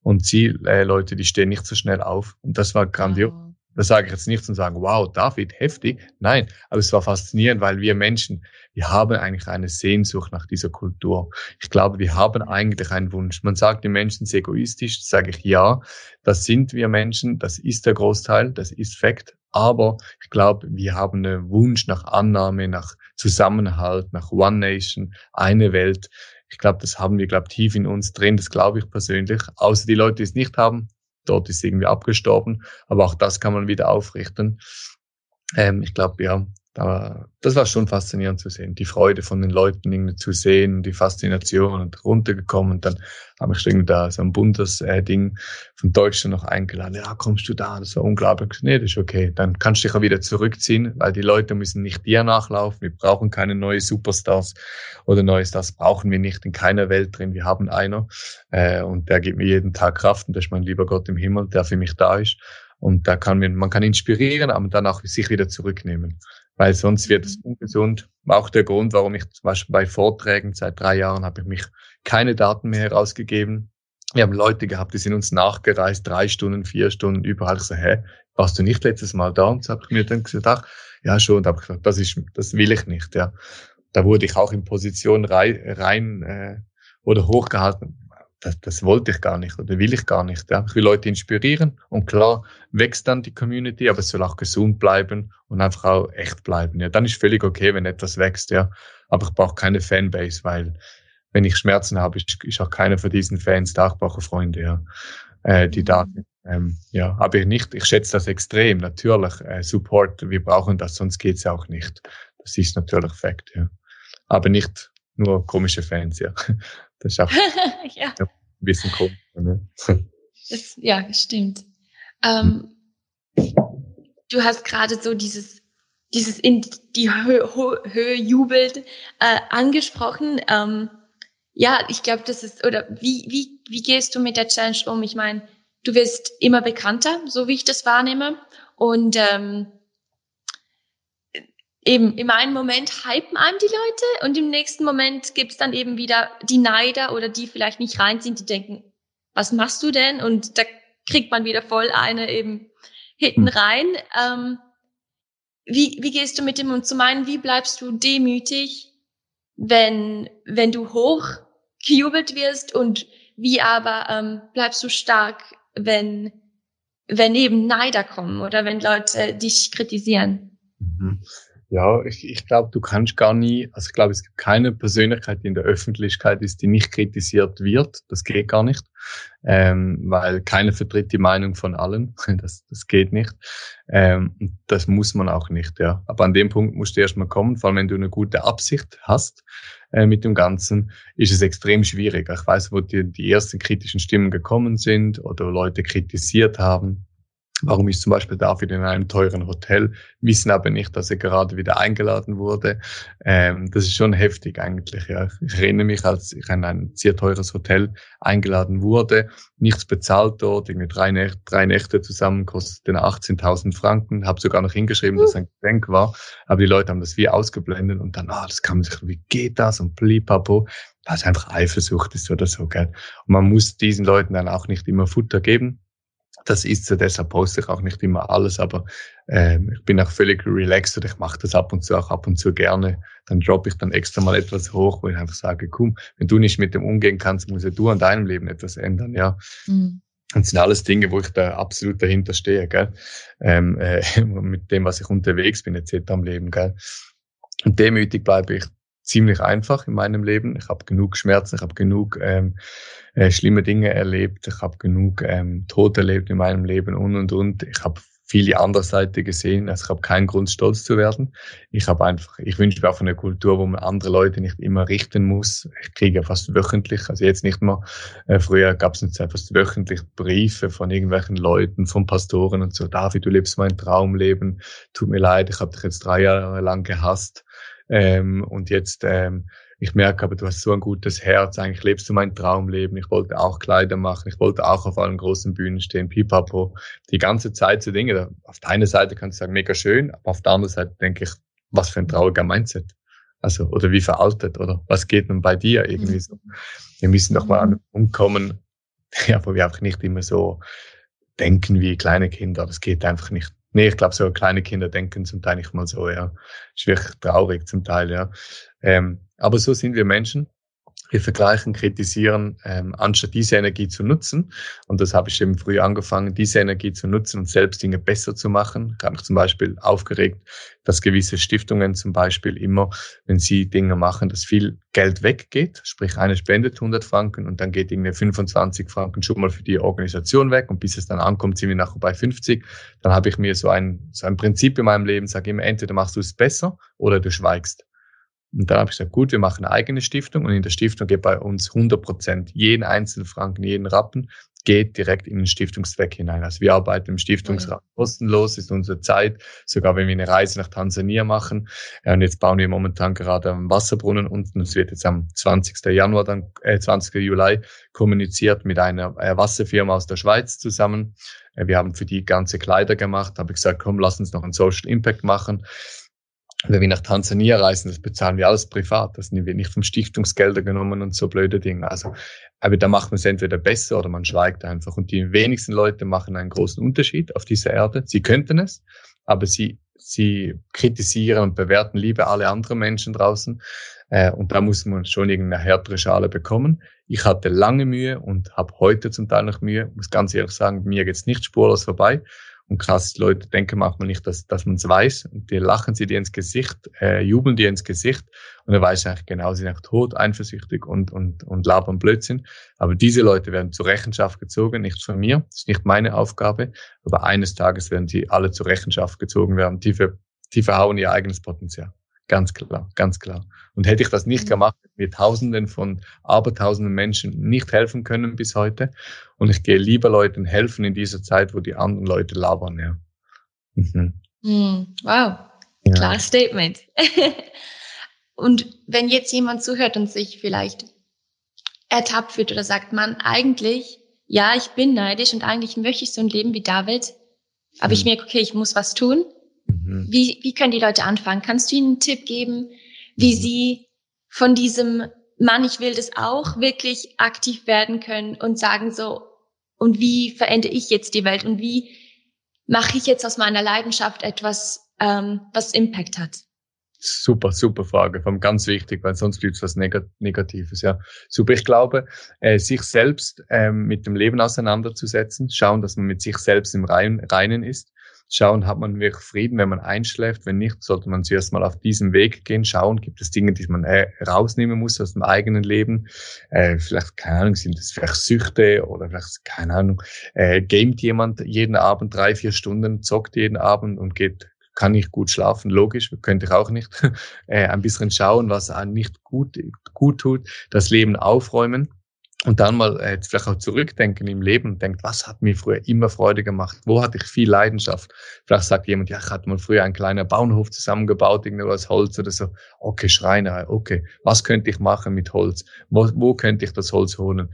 und sie äh, Leute, die stehen nicht so schnell auf. Und das war grandios. Oh. Das sage ich jetzt nicht und sagen, wow, David, heftig. Nein, aber es war faszinierend, weil wir Menschen, wir haben eigentlich eine Sehnsucht nach dieser Kultur. Ich glaube, wir haben eigentlich einen Wunsch. Man sagt, die Menschen sind egoistisch, sage ich ja. Das sind wir Menschen, das ist der Großteil, das ist Fakt. Aber ich glaube, wir haben einen Wunsch nach Annahme, nach Zusammenhalt, nach One Nation, eine Welt. Ich glaube, das haben wir, glaube tief in uns drin. Das glaube ich persönlich. Außer die Leute, die es nicht haben, dort ist irgendwie abgestorben. Aber auch das kann man wieder aufrichten. Ähm, ich glaube, ja, da, das war schon faszinierend zu sehen. Die Freude von den Leuten irgendwie zu sehen, die Faszination und runtergekommen. Und dann habe ich irgendwie da so ein buntes äh, Ding von Deutschland noch eingeladen. Ja, kommst du da? Das war unglaublich. Nee, das ist okay. Dann kannst du dich auch wieder zurückziehen, weil die Leute müssen nicht dir nachlaufen. Wir brauchen keine neue Superstars oder neue Stars brauchen wir nicht in keiner Welt drin. Wir haben einer äh, und der gibt mir jeden Tag Kraft und das ist mein lieber Gott im Himmel, der für mich da ist. Und da kann man, man kann inspirieren, aber dann auch sich wieder zurücknehmen weil sonst wird es ungesund. Auch der Grund, warum ich zum Beispiel bei Vorträgen seit drei Jahren habe ich mich keine Daten mehr herausgegeben. Wir haben Leute gehabt, die sind uns nachgereist, drei Stunden, vier Stunden, überall. Ich so, hä, warst du nicht letztes Mal da? Und so habe ich mir dann gesagt, ach, ja schon. Und habe gesagt, das ist, das will ich nicht, ja. Da wurde ich auch in Position rein, rein äh, oder hochgehalten das, das wollte ich gar nicht oder will ich gar nicht. Ja. Ich will Leute inspirieren und klar wächst dann die Community, aber es soll auch gesund bleiben und einfach auch echt bleiben. Ja, dann ist völlig okay, wenn etwas wächst, ja. Aber ich brauche keine Fanbase, weil wenn ich Schmerzen habe, ist, ist auch keiner von diesen Fans da. Ich brauche Freunde, ja, äh, die da sind. Ähm, ja, aber ich nicht. Ich schätze das extrem, natürlich. Äh, Support, wir brauchen das, sonst geht's auch nicht. Das ist natürlich Fakt, ja. Aber nicht nur komische Fans, ja. (laughs) Das ist auch (laughs) ja. ein bisschen komisch. Ne? (laughs) Das, ja, stimmt. Ähm, du hast gerade so dieses, dieses in die Höhe, Höhe jubelt äh, angesprochen. Ähm, ja, ich glaube, das ist, oder wie, wie, wie gehst du mit der Challenge um? Ich meine, du wirst immer bekannter, so wie ich das wahrnehme. Und ähm, eben im einen Moment hypen einem die Leute und im nächsten Moment gibt's dann eben wieder die Neider oder die vielleicht nicht rein sind, die denken, was machst du denn? Und da kriegt man wieder voll eine eben hinten hm. rein. Ähm, wie, wie gehst du mit dem um? Zu meinen, wie bleibst du demütig, wenn, wenn du hoch gejubelt wirst und wie aber ähm, bleibst du stark, wenn, wenn eben Neider kommen oder wenn Leute dich kritisieren? Mhm. Ja, ich, ich glaube, du kannst gar nie, also ich glaube, es gibt keine Persönlichkeit, die in der Öffentlichkeit ist, die nicht kritisiert wird. Das geht gar nicht, ähm, weil keiner vertritt die Meinung von allen. (laughs) Das, das geht nicht. Ähm, das muss man auch nicht, ja. Aber an dem Punkt musst du erstmal kommen, vor allem wenn du eine gute Absicht hast äh, mit dem Ganzen, ist es extrem schwierig. Ich weiß, wo die, die ersten kritischen Stimmen gekommen sind oder Leute kritisiert haben Warum ist zum Beispiel David in einem teuren Hotel, wissen aber nicht, dass er gerade wieder eingeladen wurde. Ähm, das ist schon heftig eigentlich. Ja. Ich erinnere mich, als ich in ein sehr teures Hotel eingeladen wurde, nichts bezahlt dort, irgendwie drei Nächte, drei Nächte zusammen kosteten 18.000 Franken, habe sogar noch hingeschrieben, dass ein Geschenk war, aber die Leute haben das wie ausgeblendet und dann, ah, das kann man sich, wie geht das und blipapo es einfach Eifersucht ist oder so, gell. Und man muss diesen Leuten dann auch nicht immer Futter geben, das ist so, deshalb poste ich auch nicht immer alles, aber ähm, ich bin auch völlig relaxed und ich mache das ab und zu auch ab und zu gerne. Dann droppe ich dann extra mal etwas hoch, wo ich einfach sage, komm, wenn du nicht mit dem umgehen kannst, muss ja du an deinem Leben etwas ändern, ja. Mhm. Das sind alles Dinge, wo ich da absolut dahinter stehe, gell? Ähm, äh, (laughs) mit dem, was ich unterwegs bin, etc. am Leben, gell? Und demütig bleibe ich ziemlich einfach in meinem Leben. Ich habe genug Schmerzen, ich habe genug ähm, äh, schlimme Dinge erlebt, ich habe genug ähm, Tod erlebt in meinem Leben und und und. Ich habe viele andere Seite gesehen. Also ich habe keinen Grund, stolz zu werden. Ich habe einfach, ich wünsche mir auch eine Kultur, wo man andere Leute nicht immer richten muss. Ich kriege fast wöchentlich, also jetzt nicht mehr. Äh, früher gab es Zeit fast wöchentlich Briefe von irgendwelchen Leuten, von Pastoren und so. David, du lebst mein Traumleben. Tut mir leid, ich habe dich jetzt drei Jahre lang gehasst. Ähm, und jetzt ähm, ich merke aber, du hast so ein gutes Herz, eigentlich lebst du mein Traumleben. Ich wollte auch Kleider machen, ich wollte auch auf allen großen Bühnen stehen, pipapo. Die ganze Zeit so Dinge. Auf der einen Seite kannst du sagen, mega schön, aber auf der anderen Seite denke ich, was für ein trauriger Mindset. Also, oder wie veraltet, oder was geht nun bei dir irgendwie so? Wir müssen doch mal an den Punkt kommen, (laughs) ja, wo wir einfach nicht immer so denken wie kleine Kinder. Das geht einfach nicht. Nee, ich glaube, so kleine Kinder denken zum Teil nicht mal so, ja. Ist wirklich traurig zum Teil, ja. Ähm, aber so sind wir Menschen. Wir vergleichen, kritisieren, ähm, anstatt diese Energie zu nutzen. Und das habe ich eben früh angefangen, diese Energie zu nutzen und selbst Dinge besser zu machen. Ich habe mich zum Beispiel aufgeregt, dass gewisse Stiftungen zum Beispiel immer, wenn sie Dinge machen, dass viel Geld weggeht. Sprich, eine spendet 100 Franken und dann geht irgendwie 25 Franken schon mal für die Organisation weg. Und bis es dann ankommt, sind wir nachher bei 50. Dann habe ich mir so ein, so ein Prinzip in meinem Leben, sage immer, entweder machst du es besser oder du schweigst. Und dann habe ich gesagt, gut, wir machen eine eigene Stiftung und in der Stiftung geht bei uns 100 Prozent, jeden einzelnen Franken, jeden Rappen geht direkt in den Stiftungszweck hinein. Also wir arbeiten im Stiftungsrat ja. kostenlos, ist unsere Zeit, sogar wenn wir eine Reise nach Tansania machen. Und jetzt bauen wir momentan gerade einen Wasserbrunnen unten. Es wird jetzt am 20. Januar, dann, äh, 20. Juli kommuniziert mit einer äh, Wasserfirma aus der Schweiz zusammen. Äh, wir haben für die ganze Kleider gemacht, habe ich gesagt, komm, lass uns noch einen Social Impact machen wenn wir nach Tansania reisen, das bezahlen wir alles privat. Das nehmen wir nicht vom Stiftungsgelder genommen und so blöde Dinge. Also, aber da macht man es entweder besser oder man schweigt einfach. Und die wenigsten Leute machen einen großen Unterschied auf dieser Erde. Sie könnten es, aber sie, sie kritisieren und bewerten lieber alle anderen Menschen draußen. Äh, und da muss man schon irgendeine härtere Schale bekommen. Ich hatte lange Mühe und habe heute zum Teil noch Mühe. Muss ganz ehrlich sagen, mir geht's nicht spurlos vorbei. Und krass, Leute denken manchmal nicht, dass, dass man es weiß. Und die lachen sie dir ins Gesicht, äh, jubeln dir ins Gesicht. Und er weiß eigentlich genau, sie sind eigentlich tot, eifersüchtig und, und, und labern Blödsinn. Aber diese Leute werden zur Rechenschaft gezogen, nicht von mir. Das ist nicht meine Aufgabe. Aber eines Tages werden sie alle zur Rechenschaft gezogen werden. Die, ver, die verhauen ihr eigenes Potenzial. Ganz klar, ganz klar. Und hätte ich das nicht mhm. gemacht, wir Tausenden von Abertausenden Menschen nicht helfen können bis heute. Und ich gehe lieber Leuten helfen in dieser Zeit, wo die anderen Leute labern, ja. Mhm. Mm, wow, ja. klares Statement. (laughs) und wenn jetzt jemand zuhört und sich vielleicht ertappt fühlt oder sagt, man, eigentlich, ja, ich bin neidisch und eigentlich möchte ich so ein Leben wie David, aber mhm. ich merke, okay, ich muss was tun Mhm. Wie, wie können die Leute anfangen? Kannst du ihnen einen Tipp geben, wie mhm. sie von diesem Mann, ich will das auch, wirklich aktiv werden können und sagen so, und wie verändere ich jetzt die Welt und wie mache ich jetzt aus meiner Leidenschaft etwas, ähm, was Impact hat? Super, super Frage, vor allem ganz wichtig, weil sonst gibt es was Negatives. Ja, super. Ich glaube, äh, sich selbst ähm, mit dem Leben auseinanderzusetzen, schauen, dass man mit sich selbst im Reinen ist, schauen, hat man wirklich Frieden, wenn man einschläft. Wenn nicht, sollte man zuerst mal auf diesem Weg gehen, schauen, gibt es Dinge, die man äh, rausnehmen muss aus dem eigenen Leben. Äh, vielleicht, keine Ahnung, sind das vielleicht Süchte oder vielleicht, keine Ahnung, äh, gamet jemand jeden Abend drei, vier Stunden, zockt jeden Abend und geht kann nicht gut schlafen, logisch, könnte ich auch nicht. (laughs) äh, ein bisschen schauen, was nicht gut, gut tut, das Leben aufräumen und dann mal äh, vielleicht auch zurückdenken im Leben denkt, was hat mir früher immer Freude gemacht? Wo hatte ich viel Leidenschaft? Vielleicht sagt jemand, ja, ich hatte mal früher einen kleinen Bauernhof zusammengebaut, irgendwo aus Holz oder so. Okay, Schreiner, okay. Was könnte ich machen mit Holz? Wo, wo könnte ich das Holz holen?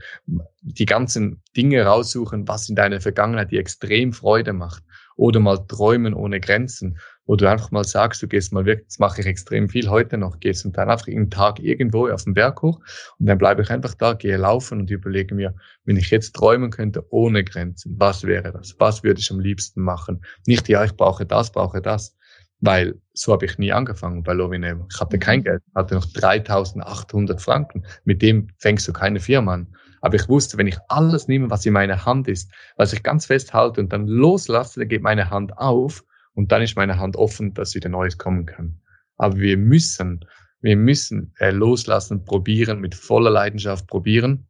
Die ganzen Dinge raussuchen, was in deiner Vergangenheit dir extrem Freude macht. Oder mal träumen ohne Grenzen wo du einfach mal sagst, du gehst mal wirklich, das mache ich extrem viel heute noch, gehst und dann einfach einen Tag irgendwo auf den Berg hoch und dann bleibe ich einfach da, gehe laufen und überlege mir, wenn ich jetzt träumen könnte ohne Grenzen, was wäre das? Was würde ich am liebsten machen? Nicht, ja, ich brauche das, brauche das. Weil so habe ich nie angefangen bei Lovinemo. Ich hatte kein mhm. Geld, hatte noch 3800 Franken. Mit dem fängst du keine Firma an. Aber ich wusste, wenn ich alles nehme, was in meiner Hand ist, was ich ganz fest halte und dann loslasse, dann geht meine Hand auf und dann ist meine Hand offen, dass wieder Neues kommen kann. Aber wir müssen Wir müssen äh, loslassen, probieren, mit voller Leidenschaft probieren.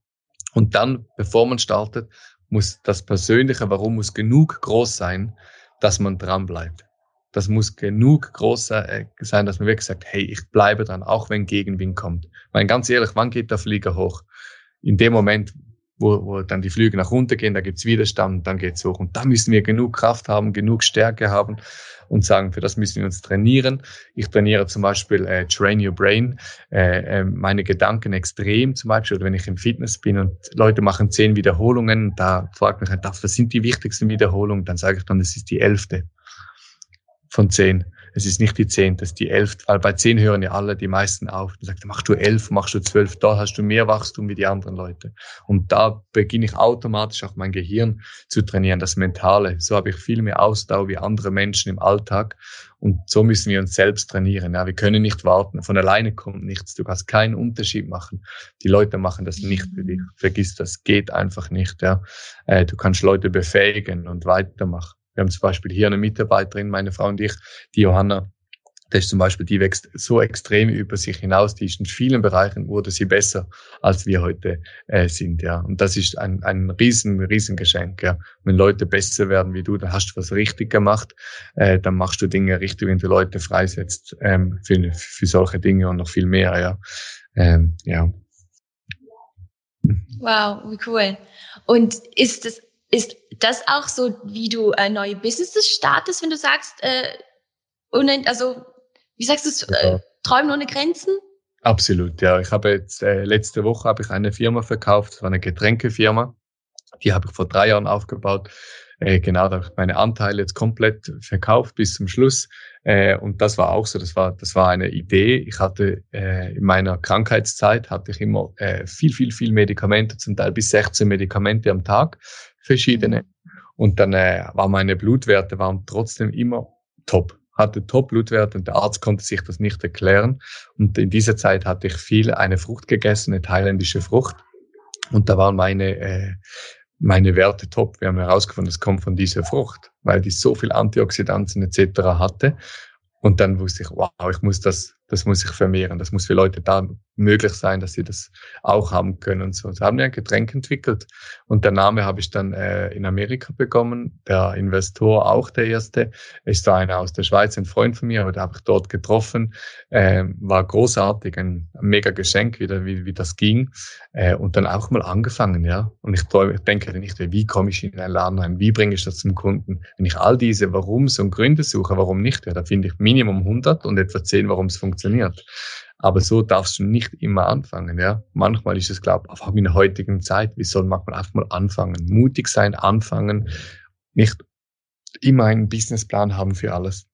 Und dann, bevor man startet, muss das persönliche Warum muss genug groß sein, dass man dran bleibt. Das muss genug groß äh, sein, dass man wirklich sagt, hey, ich bleibe dran, auch wenn Gegenwind kommt. Weil ganz ehrlich, wann geht der Flieger hoch? In dem Moment, wo, wo dann die Flüge nach unten gehen, da gibt's Widerstand, dann geht's hoch. Und da müssen wir genug Kraft haben, genug Stärke haben und sagen, für das müssen wir uns trainieren. Ich trainiere zum Beispiel äh, Train Your Brain, äh, äh, meine Gedanken extrem zum Beispiel, oder wenn ich im Fitness bin und Leute machen zehn Wiederholungen, da fragt mich halt, was sind die wichtigsten Wiederholungen? Dann sage ich dann, das ist die elfte von zehn. Es ist nicht die zehn, das ist die elf, weil bei zehn hören ja alle die meisten auf. Dann sagt, machst du elf, machst du zwölf, da hast du mehr Wachstum wie die anderen Leute. Und da beginne ich automatisch auch mein Gehirn zu trainieren, das Mentale. So habe ich viel mehr Ausdauer wie andere Menschen im Alltag. Und so müssen wir uns selbst trainieren. Ja, wir können nicht warten. Von alleine kommt nichts. Du kannst keinen Unterschied machen. Die Leute machen das nicht für dich. Vergiss das. Geht einfach nicht. Ja, äh, du kannst Leute befähigen und weitermachen. Wir haben zum Beispiel hier eine Mitarbeiterin, meine Frau und ich, die Johanna, das ist zum Beispiel, die wächst so extrem über sich hinaus, die ist in vielen Bereichen wurde sie besser, als wir heute äh, sind, ja. Und das ist ein, ein riesen, riesen Geschenk, ja. Wenn Leute besser werden wie du, dann hast du was richtig gemacht, äh, dann machst du Dinge richtig, wenn du Leute freisetzt ähm, für, für solche Dinge und noch viel mehr, ja. Ähm, ja. Wow, wie cool. Und ist es ist das auch so, wie du äh, neue Businesses startest, wenn du sagst, äh, ohne, also wie sagst du äh, Träumen ohne Grenzen? Absolut, ja. Ich habe jetzt äh, letzte Woche habe ich eine Firma verkauft, das war eine Getränkefirma. Die habe ich vor drei Jahren aufgebaut. Äh, genau, da habe ich meine Anteile jetzt komplett verkauft bis zum Schluss. Äh, und das war auch so, das war, das war eine Idee. Ich hatte äh, in meiner Krankheitszeit hatte ich immer äh, viel, viel, viel Medikamente, zum Teil bis 16 Medikamente am Tag, verschiedene. Und dann äh, war meine Blutwerte waren trotzdem immer top hatte Top-Blutwerte und der Arzt konnte sich das nicht erklären. Und in dieser Zeit hatte ich viel eine Frucht gegessen, eine thailändische Frucht. Und da waren meine, äh, meine Werte top. Wir haben herausgefunden, es kommt von dieser Frucht, weil die so viel Antioxidantien etc. hatte. Und dann wusste ich, wow, ich muss das, das muss ich vermehren. Das muss für Leute da möglich sein, dass sie das auch haben können und so. So haben wir ein Getränk entwickelt. Und der Name habe ich dann äh, in Amerika bekommen. Der Investor auch der erste. Ist da einer aus der Schweiz, ein Freund von mir, aber den habe ich dort getroffen. Äh, war großartig, ein, mega Geschenk wieder, wie, wie das ging. Äh, und dann auch mal angefangen, ja. Und ich, ich denke nicht, wie komme ich in einen Laden rein? Wie bringe ich das zum Kunden? Wenn ich all diese Warums und Gründe suche, warum nicht, ja, da finde ich Minimum 100 und etwa 10, warum es funktioniert. Aber so darfst du nicht immer anfangen, ja. Manchmal ist es, glaube ich, auch in der heutigen Zeit, wie soll man einfach mal anfangen? Mutig sein, anfangen, nicht immer einen Businessplan haben für alles.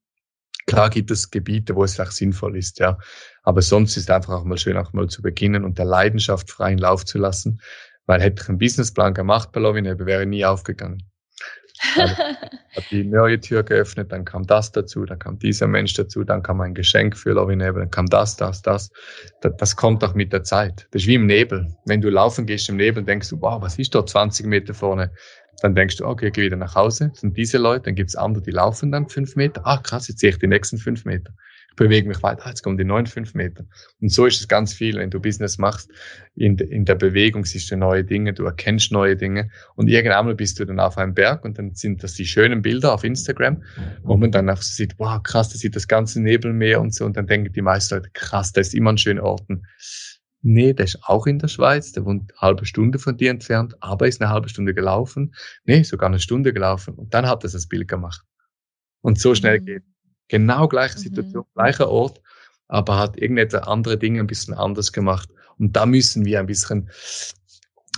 Klar gibt es Gebiete, wo es vielleicht sinnvoll ist, ja. Aber sonst ist einfach auch mal schön, auch mal zu beginnen und der Leidenschaft freien Lauf zu lassen. Weil hätte ich einen Businessplan gemacht bei Lovinebe, wäre nie aufgegangen. (laughs) Hat die neue Tür geöffnet, dann kam das dazu, dann kam dieser Mensch dazu, dann kam ein Geschenk für Lovinebe, dann kam das, das, das. das. Das kommt doch mit der Zeit. Das ist wie im Nebel. Wenn du laufen gehst im Nebel, denkst du, wow, was ist dort 20 Meter vorne? Dann denkst du, okay, geh wieder nach Hause. Das sind diese Leute, dann gibt's andere, die laufen dann fünf Meter. Ah, krass, jetzt sehe ich die nächsten fünf Meter. Bewege mich weiter, jetzt kommen die neuen fünf Meter. Und so ist es ganz viel, wenn du Business machst. In, in der Bewegung siehst du neue Dinge, du erkennst neue Dinge. Und irgendwann bist du dann auf einem Berg und dann sind das die schönen Bilder auf Instagram, wo man dann auch so sieht, wow, krass, da sieht das ganze Nebelmeer und so. Und dann denken die meisten Leute, krass, da ist immer ein schöner Orten. Nee, der ist auch in der Schweiz, der wohnt eine halbe Stunde von dir entfernt, aber ist eine halbe Stunde gelaufen. Nee, sogar eine Stunde gelaufen. Und dann hat er das Bild gemacht. Und so schnell mhm. geht. Genau gleiche Situation, mhm. gleicher Ort, aber hat irgendetwas andere Dinge ein bisschen anders gemacht. Und da müssen wir ein bisschen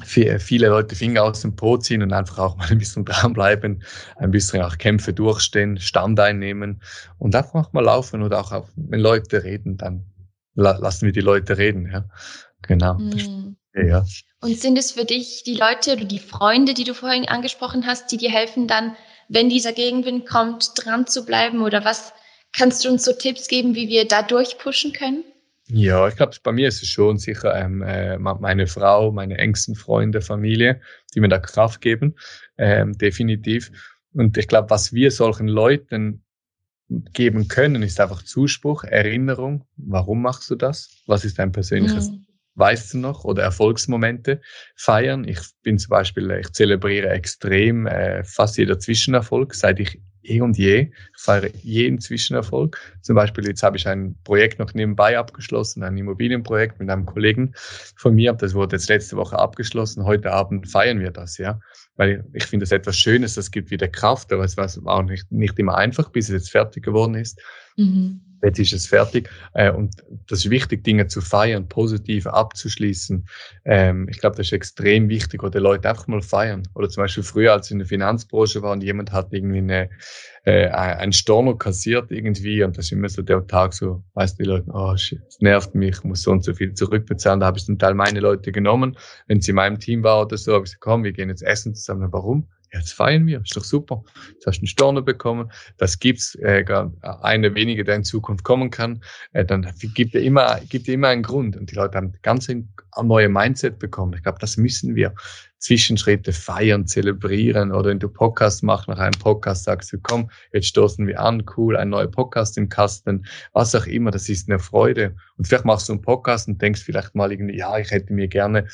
viele Leute Finger aus dem Po ziehen und einfach auch mal ein bisschen dranbleiben, ein bisschen auch Kämpfe durchstehen, Stand einnehmen und einfach mal laufen oder auch, auch wenn Leute reden, dann lassen wir die Leute reden. Ja, genau. Mhm. Ja. Und sind es für dich die Leute oder die Freunde, die du vorhin angesprochen hast, die dir helfen dann, wenn dieser Gegenwind kommt, dran zu bleiben? Oder was kannst du uns so Tipps geben, wie wir da durchpushen können? Ja, ich glaube, bei mir ist es schon sicher ähm, äh, meine Frau, meine engsten Freunde, Familie, die mir da Kraft geben, ähm, definitiv. Und ich glaube, was wir solchen Leuten geben können, ist einfach Zuspruch, Erinnerung. Warum machst du das? Was ist dein persönliches mhm weißt du noch, oder Erfolgsmomente feiern. Ich bin zum Beispiel, ich zelebriere extrem äh, fast jeder Zwischenerfolg, seit ich eh und je. Ich feiere jeden Zwischenerfolg. Zum Beispiel jetzt habe ich ein Projekt noch nebenbei abgeschlossen, ein Immobilienprojekt mit einem Kollegen von mir. Das wurde jetzt letzte Woche abgeschlossen. Heute Abend feiern wir das, ja. Weil ich finde das etwas Schönes, das gibt wieder Kraft, aber es war auch nicht, nicht immer einfach, bis es jetzt fertig geworden ist. Mhm jetzt ist es fertig. Äh, und das ist wichtig, Dinge zu feiern, positiv abzuschließen. Ähm, ich glaube, das ist extrem wichtig, oder Leute einfach mal feiern. Oder zum Beispiel früher, als ich in der Finanzbranche war und jemand hat irgendwie eine, äh, ein Storno kassiert irgendwie und das ist immer so der Tag so, weißt du, die Leute, oh, shit, es nervt mich, ich muss so und so viel zurückbezahlen. Da habe ich zum Teil meine Leute genommen. Wenn sie in meinem Team war oder so, habe ich gesagt, komm, wir gehen jetzt essen zusammen. Warum? Jetzt feiern wir, ist doch super. Jetzt hast du einen Storno bekommen, das gibt's, äh, eine wenige, der in Zukunft kommen kann, äh, dann gibt er immer, gibt er immer einen Grund. Und die Leute haben ganz ein neue Mindset bekommen. Ich glaube, das müssen wir. Zwischenschritte feiern, zelebrieren oder wenn du Podcast machst, nach einem Podcast sagst du, komm, jetzt stoßen wir an, cool, ein neuer Podcast im Kasten, was auch immer, das ist eine Freude. Und vielleicht machst du einen Podcast und denkst vielleicht mal irgendwie, ja, ich hätte mir gerne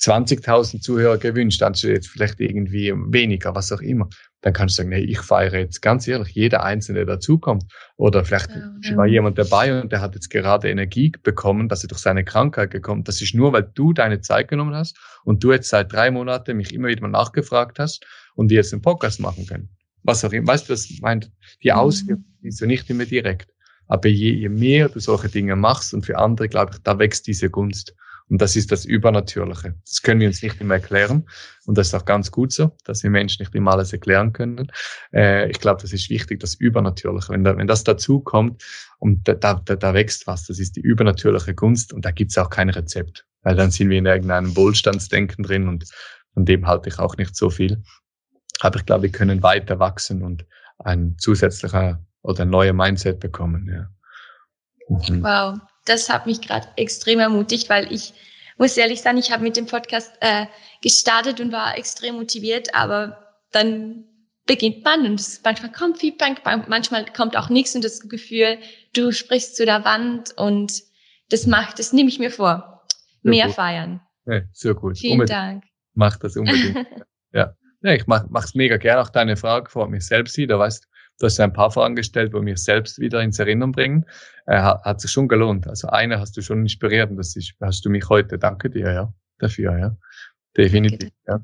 20.000 Zuhörer gewünscht, anstatt jetzt vielleicht irgendwie weniger, was auch immer. Dann kannst du sagen, nee, ich feiere jetzt ganz ehrlich, jeder Einzelne, der dazukommt. Oder vielleicht ja, ja. war jemand dabei und der hat jetzt gerade Energie bekommen, dass er durch seine Krankheit gekommen. Das ist nur, weil du deine Zeit genommen hast und du jetzt seit drei Monaten mich immer wieder mal nachgefragt hast und wir jetzt einen Podcast machen können. Was auch immer. Weißt du, was meint? Die mhm. Auswirkungen sind so nicht immer direkt. Aber je, je mehr du solche Dinge machst und für andere, glaube ich, da wächst diese Gunst. Und das ist das Übernatürliche. Das können wir uns nicht immer erklären. Und das ist auch ganz gut so, dass wir Menschen nicht immer alles erklären können. Äh, ich glaube, das ist wichtig, das Übernatürliche. Wenn, da, wenn das dazu kommt und da, da, da wächst was, das ist die übernatürliche Gunst und da gibt's auch kein Rezept. Weil dann sind wir in irgendeinem Wohlstandsdenken drin und von dem halte ich auch nicht so viel. Aber ich glaube, wir können weiter wachsen und ein zusätzlicher oder neuer Mindset bekommen. Ja. Mhm. Wow, das hat mich gerade extrem ermutigt, weil ich muss ehrlich sagen, ich habe mit dem Podcast äh, gestartet und war extrem motiviert, aber dann beginnt man und es, manchmal kommt Feedback, manchmal kommt auch nichts und das Gefühl, du sprichst zu der Wand und das macht, das nehme ich mir vor. Sehr Mehr gut. feiern. Ja, sehr gut. Vielen unbedingt. Dank. Mach das unbedingt. (laughs) ja. ja, ich mach, mach's mega gerne. Auch deine Frage vor mich selbst wieder, weißt Du hast ein paar Fragen gestellt, wo mich selbst wieder ins Erinnern bringen. Äh, hat, hat sich schon gelohnt. Also eine hast du schon inspiriert und das ist, hast du mich heute. Danke dir, ja, dafür, ja. Definitiv, ja.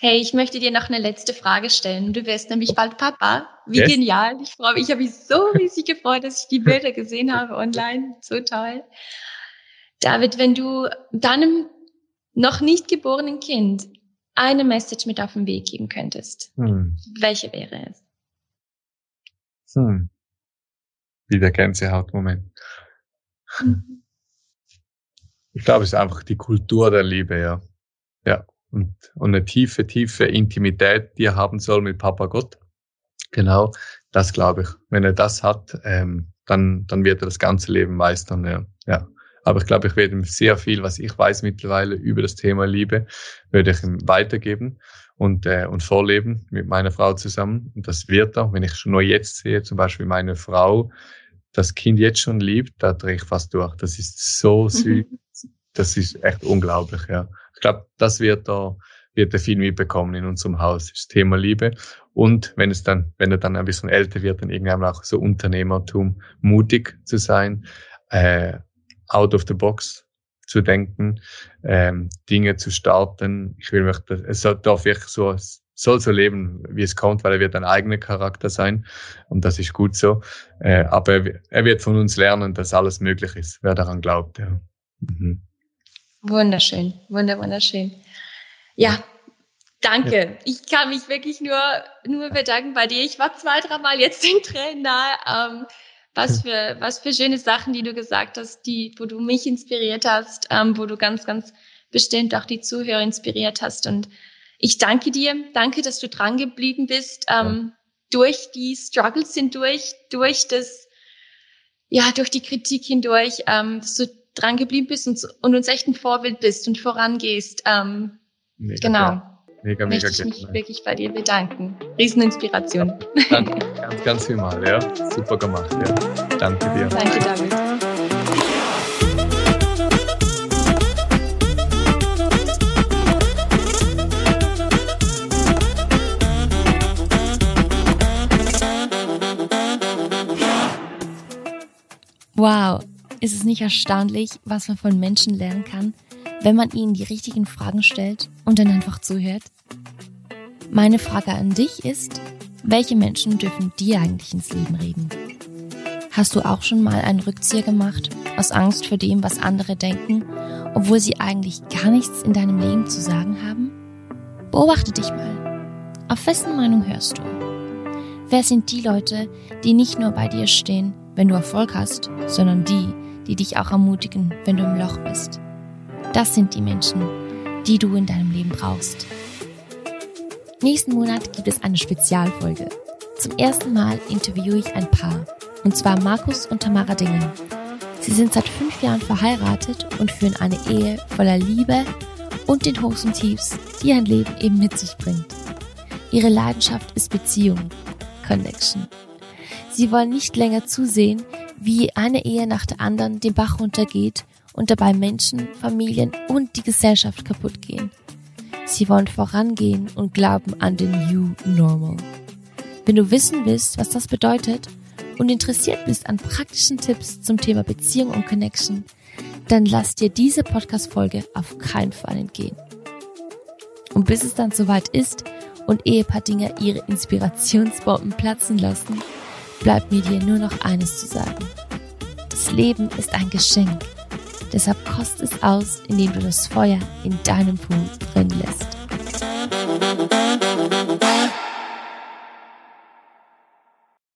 Hey, ich möchte dir noch eine letzte Frage stellen. Du wirst nämlich bald Papa. Wie yes. genial. Ich freue mich. Ich habe mich so riesig gefreut, dass ich die Bilder gesehen habe online. So toll. David, wenn du deinem noch nicht geborenen Kind eine Message mit auf den Weg geben könntest, hm. welche wäre es? Hm. Wieder Gänsehautmoment. Mhm. Ich glaube, es ist einfach die Kultur der Liebe, ja. Ja. Und, und eine tiefe, tiefe Intimität, die er haben soll mit Papa Gott. Genau, das glaube ich. Wenn er das hat, ähm, dann, dann wird er das ganze Leben meistern, ja. ja. Aber ich glaube, ich werde ihm sehr viel, was ich weiß mittlerweile über das Thema Liebe, werde ich ihm weitergeben und, äh, und vorleben mit meiner Frau zusammen. Und das wird er, wenn ich schon nur jetzt sehe, zum Beispiel meine Frau, das Kind jetzt schon liebt, da drehe ich fast durch. Das ist so mhm. süß. Das ist echt unglaublich, ja. Ich glaube, das wird er, wird er viel mitbekommen in unserem Haus, das Thema Liebe. Und wenn es dann, wenn er dann ein bisschen älter wird, dann irgendwann auch so Unternehmertum, mutig zu sein, äh, out of the box zu denken, ähm, Dinge zu starten. Ich will mich, es darf wirklich so, soll so leben, wie es kommt, weil er wird ein eigener Charakter sein und das ist gut so. Äh, aber er, wird von uns lernen, dass alles möglich ist, wer daran glaubt. Ja. Mhm. Wunderschön, wunder, wunderschön. Ja, danke. Ich kann mich wirklich nur, nur bedanken bei dir. Ich war zwei, dreimal jetzt den Tränen nahe. Ähm, was für, was für schöne Sachen, die du gesagt hast, die, wo du mich inspiriert hast, ähm, wo du ganz, ganz bestimmt auch die Zuhörer inspiriert hast. Und ich danke dir, danke, dass du dran geblieben bist, ähm, ja. durch die Struggles hindurch, durch das, ja, durch die Kritik hindurch, ähm, dass du dran geblieben bist und, und uns echt ein Vorbild bist und vorangehst. Ähm, Mega genau. Mega, mega Möchte ich mich gerne. wirklich bei dir bedanken. Rieseninspiration. Ja, danke, ganz, ganz viel mal, ja. Super gemacht, ja. Danke dir. Danke, David. Wow, ist es nicht erstaunlich, was man von Menschen lernen kann, wenn man ihnen die richtigen Fragen stellt und dann einfach zuhört? Meine Frage an dich ist, welche Menschen dürfen dir eigentlich ins Leben reden? Hast du auch schon mal einen Rückzieher gemacht aus Angst vor dem, was andere denken, obwohl sie eigentlich gar nichts in deinem Leben zu sagen haben? Beobachte dich mal. Auf wessen Meinung hörst du? Wer sind die Leute, die nicht nur bei dir stehen, wenn du Erfolg hast, sondern die, die dich auch ermutigen, wenn du im Loch bist? Das sind die Menschen, die du in deinem Leben brauchst. Nächsten Monat gibt es eine Spezialfolge. Zum ersten Mal interviewe ich ein Paar, und zwar Markus und Tamara Dingen. Sie sind seit fünf Jahren verheiratet und führen eine Ehe voller Liebe und den Hochs und Tiefs, die ein Leben eben mit sich bringt. Ihre Leidenschaft ist Beziehung, Connection. Sie wollen nicht länger zusehen, wie eine Ehe nach der anderen den Bach runtergeht und dabei Menschen, Familien und die Gesellschaft kaputt gehen. Sie wollen vorangehen und glauben an den New Normal. Wenn du wissen willst, was das bedeutet und interessiert bist an praktischen Tipps zum Thema Beziehung und Connection, dann lass dir diese Podcast-Folge auf keinen Fall entgehen. Und bis es dann soweit ist und Ehepaar-Dinger ihre Inspirationsbomben platzen lassen, bleibt mir dir nur noch eines zu sagen. Das Leben ist ein Geschenk Deshalb kost es aus, indem du das Feuer in deinem Pool brennen lässt.